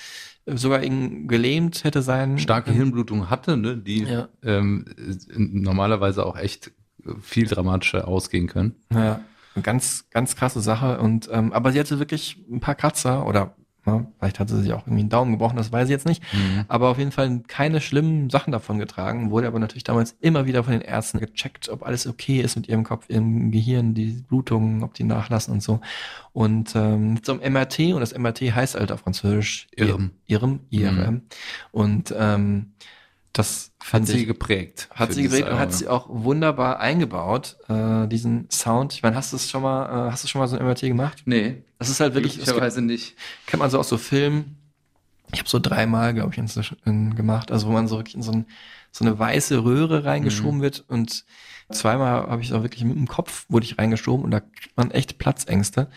sogar ihn gelähmt hätte sein. Starke Hirnblutung hatte, ne? die Ja. ähm, normalerweise auch echt viel dramatischer ausgehen können. Ja, ganz, ganz krasse Sache. Und ähm, aber sie hatte wirklich ein paar Kratzer oder ja, vielleicht hatte sie sich auch irgendwie einen Daumen gebrochen, das weiß ich jetzt nicht. Mhm. Aber auf jeden Fall keine schlimmen Sachen davon getragen, wurde aber natürlich damals immer wieder von den Ärzten gecheckt, ob alles okay ist mit ihrem Kopf, ihrem Gehirn, die Blutungen, ob die nachlassen und so. Und ähm, einem MRT, und das MRT heißt halt auf Französisch Irm. Irm, IRM. Mhm. Und ähm, das Hat fand sie ich- geprägt. hat sie geprägt und hat sie auch wunderbar eingebaut, äh, diesen Sound. Ich meine, hast du es schon mal, äh, hast du schon mal so ein MRT gemacht? Nee. Das ist halt wirklich, das Glücklicherweise nicht. kennt man so aus so Filmen. Ich habe so dreimal, glaube ich, inzwischen gemacht, also wo man so wirklich in so, ein, so eine weiße Röhre reingeschoben Mhm. wird und zweimal habe ich auch wirklich mit dem Kopf wurde ich reingeschoben und da kriegt man echt Platzängste.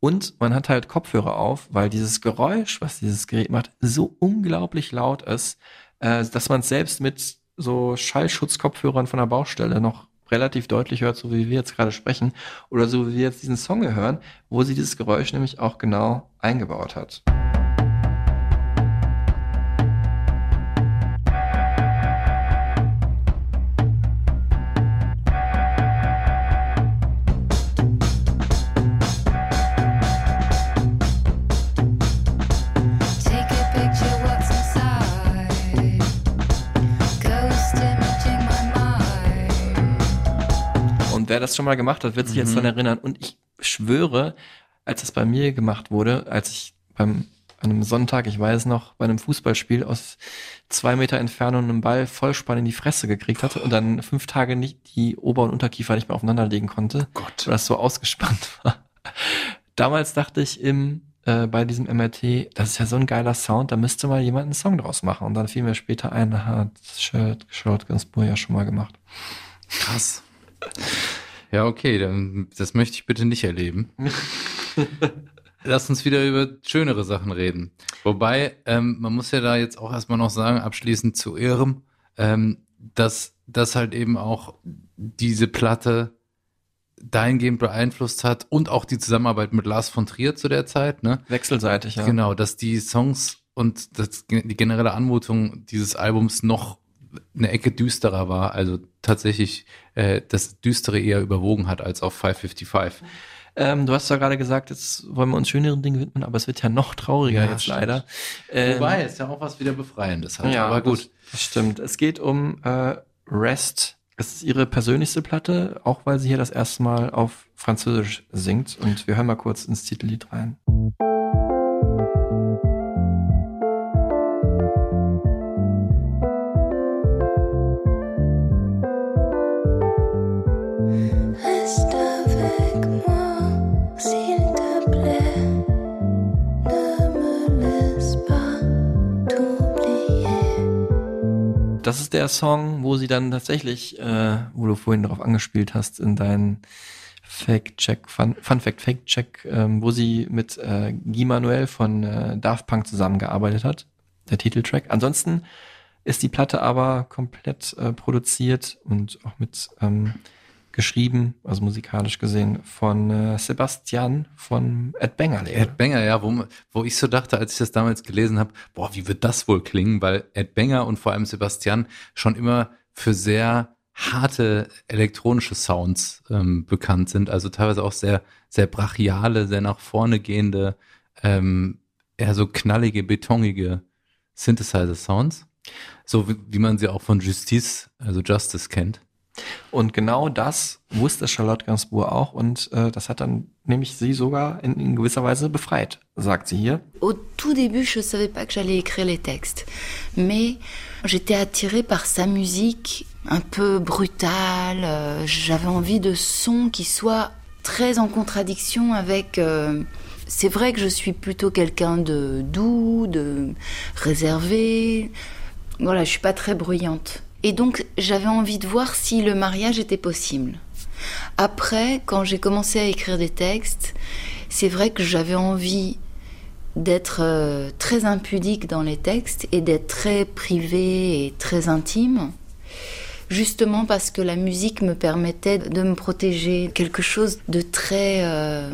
Und man hat halt Kopfhörer auf, weil dieses Geräusch, was dieses Gerät macht, so unglaublich laut ist, äh, dass man es selbst mit so Schallschutzkopfhörern von der Baustelle noch relativ deutlich hört, so wie wir jetzt gerade sprechen, oder so wie wir jetzt diesen Song hören, wo sie dieses Geräusch nämlich auch genau eingebaut hat. Wer das schon mal gemacht hat, wird sich jetzt Mhm. daran erinnern. Und ich schwöre, als das bei mir gemacht wurde, als ich beim an einem Sonntag, ich weiß noch, bei einem Fußballspiel aus zwei Meter Entfernung einen Ball Vollspann in die Fresse gekriegt hatte und dann fünf Tage nicht die Ober- und Unterkiefer nicht mehr aufeinander legen konnte, Gott. weil das so ausgespannt (laughs) war. Damals dachte ich im äh, bei diesem MRT, das ist ja so ein geiler Sound, da müsste mal jemand einen Song draus machen. Und dann fiel mir später ein, hat Charlotte Charlotte Gainsbourg ja schon mal gemacht. Krass. Ja, okay, dann, das möchte ich bitte nicht erleben. (laughs) Lass uns wieder über schönere Sachen reden. Wobei, ähm, man muss ja da jetzt auch erstmal noch sagen, abschließend zu ihrem, ähm, dass das halt eben auch diese Platte dahingehend beeinflusst hat und auch die Zusammenarbeit mit Lars von Trier zu der Zeit, ne? Wechselseitig, ja. Genau, dass die Songs und das, die generelle Anmutung dieses Albums noch eine Ecke düsterer war, also tatsächlich äh, das Düstere eher überwogen hat als auf 555. Ähm, du hast ja gerade gesagt, jetzt wollen wir uns schöneren Dingen widmen, aber es wird ja noch trauriger Ja, jetzt stimmt. leider. Ähm, Wobei, ist ja auch was wieder Befreiendes halt. Ja, aber gut. Das, das stimmt. Es geht um äh, Rest. Es ist ihre persönlichste Platte, auch weil sie hier das erste Mal auf Französisch singt. Und wir hören mal kurz ins Titellied rein. Das ist der Song, wo sie dann tatsächlich, äh, wo du vorhin darauf angespielt hast, in deinen Fake-Check, Fun, Fun Fact Fake-Check, ähm, wo sie mit äh, Guy Manuel von äh, Daft Punk zusammengearbeitet hat, der Titeltrack. Ansonsten ist die Platte aber komplett äh, produziert und auch mit ähm, geschrieben, also musikalisch gesehen, von äh, Sebastian von Ed Banger. Ed Banger, ja, wo, wo ich so dachte, als ich das damals gelesen habe, boah, wie wird das wohl klingen, weil Ed Banger und vor allem Sebastian schon immer für sehr harte elektronische Sounds ähm, bekannt sind, also teilweise auch sehr, sehr brachiale, sehr nach vorne gehende, ähm, eher so knallige, betonige Synthesizer-Sounds. So wie, wie man sie auch von Justice, also Justice kennt. Und genau das wusste Charlotte Gainsbourg auch und äh, das hat dann nämlich sie sogar in, in gewisser Weise befreit, sagt sie hier. Au tout début, je savais pas que j'allais écrire les textes, mais j'étais attirée par sa musique un peu brutale. euh, J'avais envie de sons qui soient très en contradiction avec. euh, c'est vrai que je suis plutôt quelqu'un de doux, de réservé. Voilà, je suis pas très bruyante. Et donc, j'avais envie de voir si le mariage était possible. Après, quand j'ai commencé à écrire des textes, c'est vrai que j'avais envie d'être euh, très impudique dans les textes et d'être très privée et très intime, justement parce que la musique me permettait de me protéger, quelque chose de très, euh,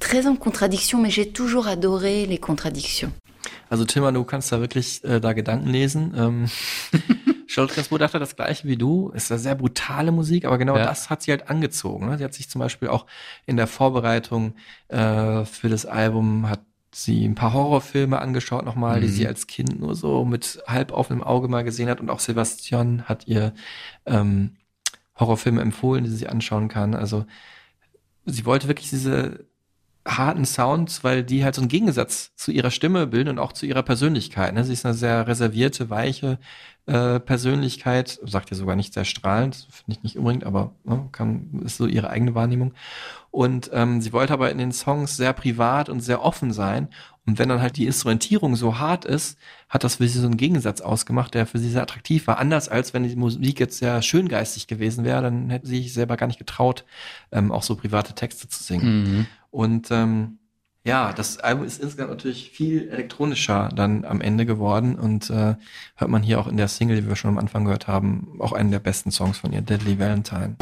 très en contradiction, mais j'ai toujours adoré les contradictions. Also Timmer, du kannst da wirklich äh, da Gedanken lesen? Ähm, (laughs) Charlotte Gainsbourg dachte das gleiche wie du. Ist eine sehr brutale Musik, aber genau Ja. das hat sie halt angezogen. Ne? Sie hat sich zum Beispiel auch in der Vorbereitung äh, für das Album hat sie ein paar Horrorfilme angeschaut nochmal, die Mhm. sie als Kind nur so mit halb offenem Auge mal gesehen hat. Und auch Sebastian hat ihr ähm, Horrorfilme empfohlen, die sie sich anschauen kann. Also sie wollte wirklich diese harten Sounds, weil die halt so einen Gegensatz zu ihrer Stimme bilden und auch zu ihrer Persönlichkeit. Ne? Sie ist eine sehr reservierte, weiche äh, Persönlichkeit, sagt ja sogar nicht sehr strahlend, finde ich nicht unbedingt, aber ne, kann, ist so ihre eigene Wahrnehmung. Und ähm, sie wollte aber in den Songs sehr privat und sehr offen sein. Und wenn dann halt die Instrumentierung so hart ist, hat das für sie so einen Gegensatz ausgemacht, der für sie sehr attraktiv war. Anders als wenn die Musik jetzt sehr schöngeistig gewesen wäre, dann hätte sie sich selber gar nicht getraut, ähm, auch so private Texte zu singen. Mhm. Und ähm, ja, das Album ist insgesamt natürlich viel elektronischer dann am Ende geworden und äh, hört man hier auch in der Single, die wir schon am Anfang gehört haben, auch einen der besten Songs von ihr, Deadly Valentine.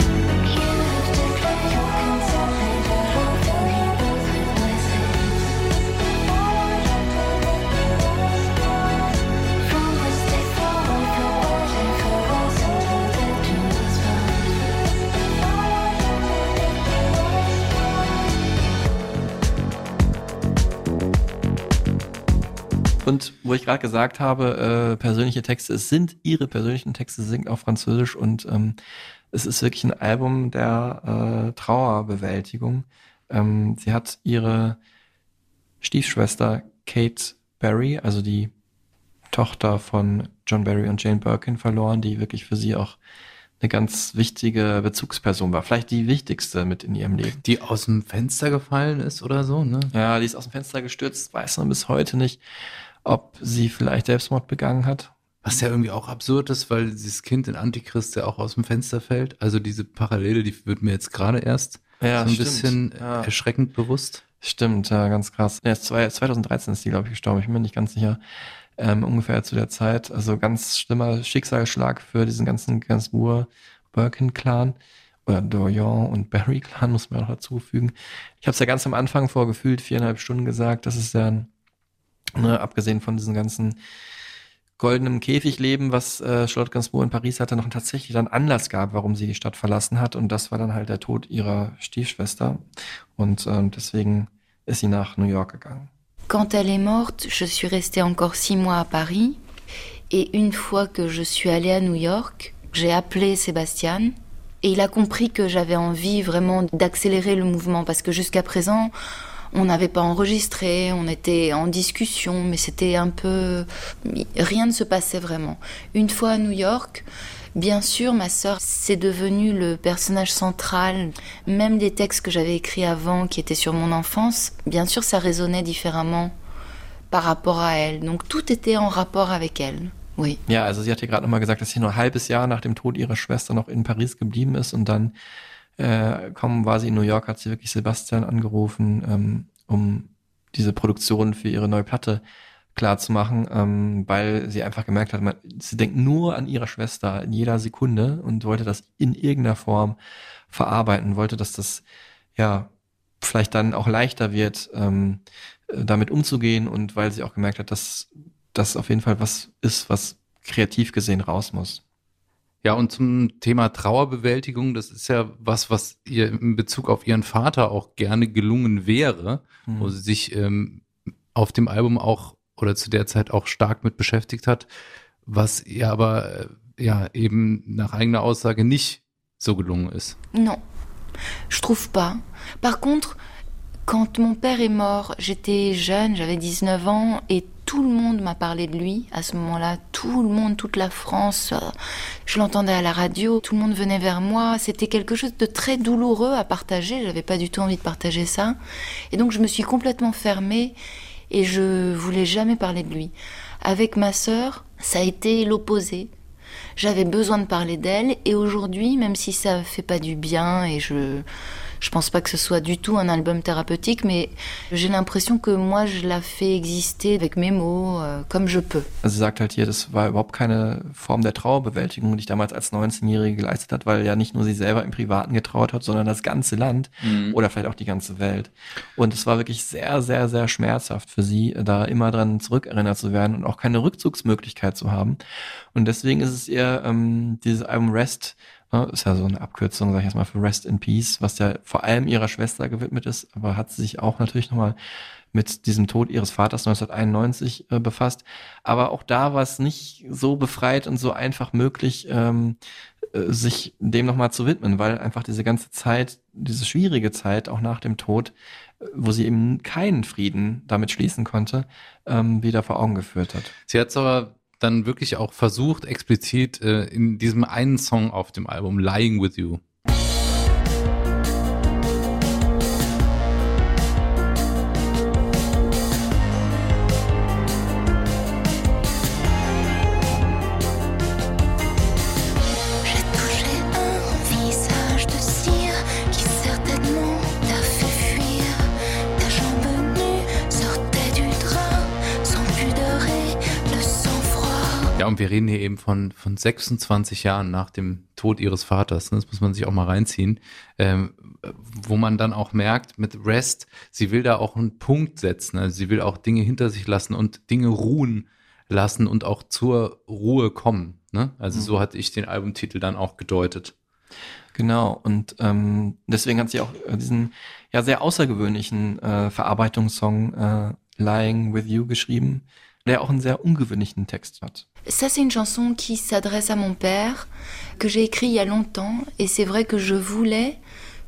Und wo ich gerade gesagt habe, äh, persönliche Texte, es sind ihre persönlichen Texte, sie singt auf Französisch und ähm, es ist wirklich ein Album der äh, Trauerbewältigung. Ähm, sie hat ihre Stiefschwester Kate Barry, also die Tochter von John Barry und Jane Birkin verloren, die wirklich für sie auch eine ganz wichtige Bezugsperson war. Vielleicht die wichtigste mit in ihrem Leben. Die aus dem Fenster gefallen ist oder so, ne? Ja, die ist aus dem Fenster gestürzt, weiß man bis heute nicht, ob sie vielleicht Selbstmord begangen hat. Was ja irgendwie auch absurd ist, weil dieses Kind in Antichrist ja auch aus dem Fenster fällt. Also diese Parallele, die wird mir jetzt gerade erst ja, so ein stimmt. bisschen Ja. erschreckend bewusst. Stimmt, ja, ganz krass. Ja, ist zwei- 2013 ist die, glaube ich, gestorben. Ich bin mir nicht ganz sicher. Ähm, ungefähr zu der Zeit. Also ganz schlimmer Schicksalsschlag für diesen ganzen Gainsbourg Birkin-Clan. Oder Dorian und Barry-Clan, muss man auch dazu fügen. Ich habe es ja ganz am Anfang vor gefühlt viereinhalb Stunden gesagt. Das ist ja, ein, ne, abgesehen von diesen ganzen goldenem Käfigleben, was äh, Charlotte Gainsbourg in Paris hatte, noch tatsächlich dann Anlass gab, warum sie die Stadt verlassen hat. Und das war dann halt der Tod ihrer Stiefschwester. Und ähm, deswegen ist sie nach New York gegangen. Quand elle est morte, je suis restée encore six mois à Paris. Et une fois que je suis allée à New York, j'ai appelé Sébastien. Et il a compris que j'avais envie vraiment d'accélérer le mouvement parce que jusqu'à présent, on n'avait pas enregistré, on était en discussion, mais c'était un peu... Rien ne se passait vraiment. Une fois à New York, bien sûr, ma sœur, c'est devenu le personnage central. Même des textes que j'avais écrits avant, qui étaient sur mon enfance, bien sûr, ça résonnait différemment par rapport à elle. Donc tout était en rapport avec elle. Oui. Ja, also sie hat ja gerade nochmal gesagt, dass sie nur ein halbes Jahr nach dem Tod ihrer Schwester noch in Paris geblieben ist und dann äh, kaum war sie in New York, hat sie wirklich Sebastian angerufen, ähm, um diese Produktion für ihre neue Platte klar zu machen, ähm, weil sie einfach gemerkt hat, man, sie denkt nur an ihre Schwester in jeder Sekunde und wollte das in irgendeiner Form verarbeiten, wollte, dass das ja vielleicht dann auch leichter wird, ähm, äh, damit umzugehen und weil sie auch gemerkt hat, dass das auf jeden Fall was ist, was kreativ gesehen raus muss. Ja, und zum Thema Trauerbewältigung, das ist ja was, was ihr in Bezug auf ihren Vater auch gerne gelungen wäre, Mhm. wo sie sich ähm, auf dem Album auch oder zu der Zeit auch stark mit beschäftigt hat, was ihr aber äh, ja eben nach eigener Aussage nicht so gelungen ist. Non, je trouve pas. Par contre, quand mon père est mort, j'étais jeune, j'avais 19 ans, et tout le monde m'a parlé de lui à ce moment-là. Tout le monde, toute la France, euh, je l'entendais à la radio, tout le monde venait vers moi. C'était quelque chose de très douloureux à partager. J'avais pas du tout envie de partager ça. Et donc je me suis complètement fermée et je voulais jamais parler de lui. Avec ma sœur, ça a été l'opposé. J'avais besoin de parler d'elle et aujourd'hui, même si ça fait pas du bien et je je pense pas que ce soit du tout un album thérapeutique, mais j'ai l'impression que moi je la fais exister avec mes mots euh, comme je peux. Also sie sagt halt hier, das war überhaupt keine Form der Trauerbewältigung, die ich damals als 19-Jährige geleistet hat, weil ja nicht nur sie selber im Privaten getrauert hat, sondern das ganze Land Mhm. oder vielleicht auch die ganze Welt. Und es war wirklich sehr, sehr, sehr schmerzhaft für sie, da immer dran zurückerinnert zu werden und auch keine Rückzugsmöglichkeit zu haben. Und deswegen ist es ihr ähm, dieses Album Rest, ist ja so eine Abkürzung, sag ich jetzt mal, für Rest in Peace, was ja vor allem ihrer Schwester gewidmet ist, aber hat sich auch natürlich nochmal mit diesem Tod ihres Vaters 1991 äh, befasst. Aber auch da war es nicht so befreit und so einfach möglich, ähm, äh, sich dem nochmal zu widmen, weil einfach diese ganze Zeit, diese schwierige Zeit, auch nach dem Tod, äh, wo sie eben keinen Frieden damit schließen konnte, ähm, wieder vor Augen geführt hat. Sie hat es aber dann wirklich auch versucht, explizit äh, in diesem einen Song auf dem Album Lying With You. Und wir reden hier eben von, von 26 Jahren nach dem Tod ihres Vaters. ne? Das muss man sich auch mal reinziehen. Ähm, wo man dann auch merkt, mit Rest, sie will da auch einen Punkt setzen. Also sie will auch Dinge hinter sich lassen und Dinge ruhen lassen und auch zur Ruhe kommen. Ne? Also so hatte ich den Albumtitel dann auch gedeutet. Genau, und ähm, deswegen hat sie auch äh, diesen ja sehr außergewöhnlichen äh, Verarbeitungssong äh, Lying With You geschrieben, der auch einen sehr ungewöhnlichen Text hat. Ça, c'est une chanson qui s'adresse à mon père, que j'ai écrit il y a longtemps. Et c'est vrai que je voulais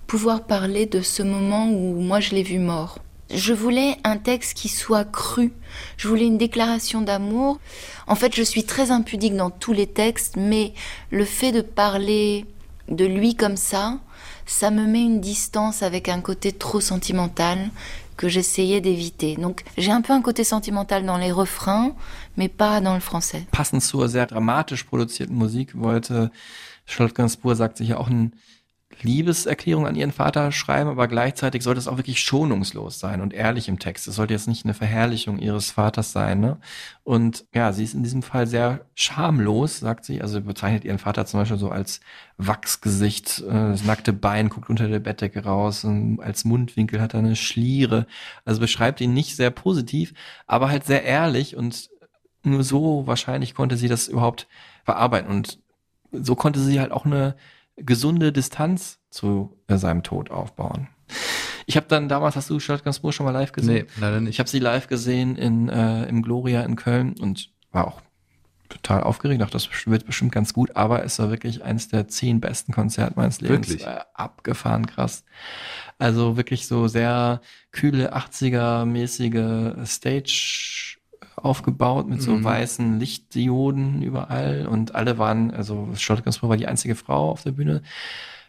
pouvoir parler de ce moment où moi je l'ai vu mort. Je voulais un texte qui soit cru. Je voulais une déclaration d'amour. En fait, je suis très impudique dans tous les textes, mais le fait de parler de lui comme ça, ça me met une distance avec un côté trop sentimental que j'essayais d'éviter. Donc j'ai un peu un côté sentimental dans les refrains, mais pas dans le français. Passend zur sehr dramatisch produzierten Musik wollte Charlotte Gainsbourg, sagt sich ja auch ein Liebeserklärung an ihren Vater schreiben, aber gleichzeitig sollte es auch wirklich schonungslos sein und ehrlich im Text. Es sollte jetzt nicht eine Verherrlichung ihres Vaters sein. Ne? Und ja, sie ist in diesem Fall sehr schamlos, sagt sie. Also bezeichnet ihren Vater zum Beispiel so als Wachsgesicht, äh, das nackte Bein guckt unter der Bettdecke raus und als Mundwinkel hat er eine Schliere. Also beschreibt ihn nicht sehr positiv, aber halt sehr ehrlich und nur so wahrscheinlich konnte sie das überhaupt verarbeiten und so konnte sie halt auch eine gesunde Distanz zu äh, seinem Tod aufbauen. Ich habe dann damals, hast du Charlotte Gainsbourg schon mal live gesehen? Nee, leider nicht. Ich habe sie live gesehen in, äh, im Gloria in Köln und war auch total aufgeregt. Dachte, das wird bestimmt ganz gut, aber es war wirklich eines der zehn besten Konzerte meines Lebens. Wirklich? Äh, abgefahren krass. Also wirklich so sehr kühle 80er-mäßige Stage aufgebaut mit so Mhm. weißen Lichtdioden überall und alle waren, also Charlotte Gainsbourg war die einzige Frau auf der Bühne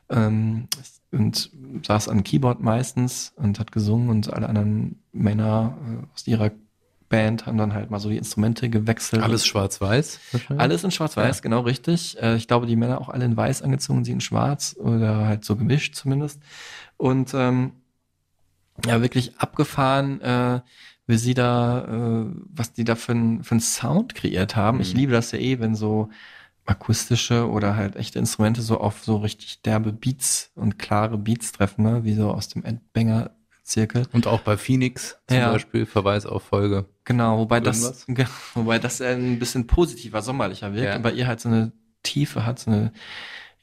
ähm, und saß an Keyboard meistens und hat gesungen und alle anderen Männer äh, aus ihrer Band haben dann halt mal so die Instrumente gewechselt. Alles schwarz-weiß? Alles in schwarz-weiß, Ja. genau richtig. Äh, ich glaube, die Männer auch alle in weiß angezogen, sie in schwarz oder halt so gemischt zumindest. Und ähm, ja, wirklich abgefahren, äh, wie sie da, äh, was die da für einen für einen Sound kreiert haben. Ich Mhm. liebe das ja eh, wenn so akustische oder halt echte Instrumente so auf so richtig derbe Beats und klare Beats treffen, ne? wie so aus dem Ed Banger Zirkel. Und auch bei Phoenix zum Ja. Beispiel, Verweis auf Folge. Genau, wobei das, Irgendwas? (laughs) ge- wobei das ein bisschen positiver, sommerlicher wirkt Ja. und bei ihr halt so eine Tiefe hat, so eine,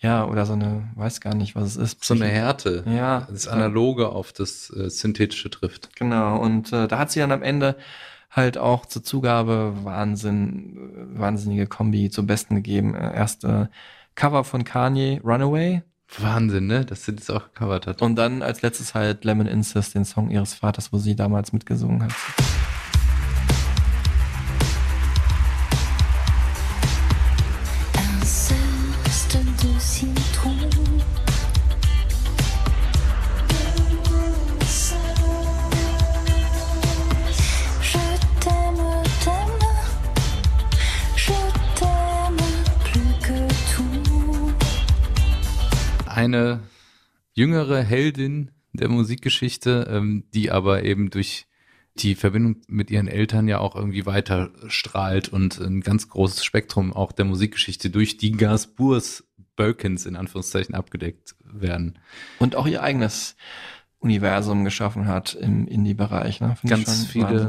ja, oder so eine, weiß gar nicht, was es ist. So eine Härte. Ja. Das Analoge auf das äh, Synthetische trifft. Genau, und äh, da hat sie dann am Ende halt auch zur Zugabe Wahnsinn, äh, wahnsinnige Kombi zum Besten gegeben. Äh, erste Cover von Kanye, Runaway. Wahnsinn, ne? Dass sie das auch gecovert hat. Und dann als letztes halt Lemon Incest, den Song ihres Vaters, wo sie damals mitgesungen hat. Eine jüngere Heldin der Musikgeschichte, ähm, die aber eben durch die Verbindung mit ihren Eltern ja auch irgendwie weiter strahlt und ein ganz großes Spektrum auch der Musikgeschichte durch die Gainsbourgs Birkins in Anführungszeichen abgedeckt werden. Und auch ihr eigenes Universum geschaffen hat im Indie-Bereich. Ne? Find ich ganz viele.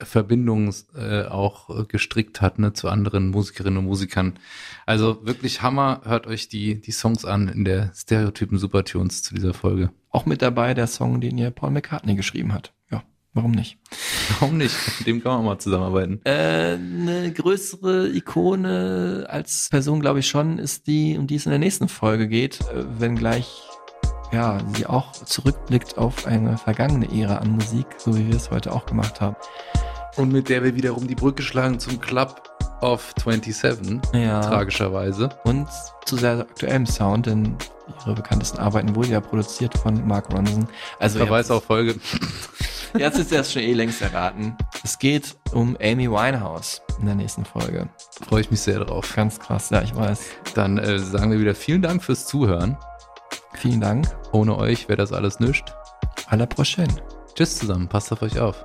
Verbindungen äh, auch äh, gestrickt hat ne, zu anderen Musikerinnen und Musikern. Also wirklich Hammer. Hört euch die, die Songs an in der Stereotypen Supertunes zu dieser Folge. Auch mit dabei der Song, den ihr Paul McCartney geschrieben hat. Ja, warum nicht? Warum nicht? Mit dem kann man mal zusammenarbeiten. Äh, eine größere Ikone als Person, glaube ich schon, ist die, um die es in der nächsten Folge geht, äh, wenngleich ja, sie auch zurückblickt auf eine vergangene Ära an Musik, so wie wir es heute auch gemacht haben. Und mit der wir wiederum die Brücke schlagen zum Club of 27, Ja. tragischerweise. Und zu sehr aktuellem Sound, denn ihre bekanntesten Arbeiten wurden ja produziert von Mark Ronson. Also Verweis ihr auf Folge. habt- (laughs) Jetzt ist das schon eh längst erraten. Es geht um Amy Winehouse in der nächsten Folge. Freue ich mich sehr drauf. Ganz krass, ja, ich weiß. Dann äh, sagen wir wieder vielen Dank fürs Zuhören. Vielen Dank. Ohne euch wäre das alles nischt. À la prochaine. Tschüss zusammen, passt auf euch auf.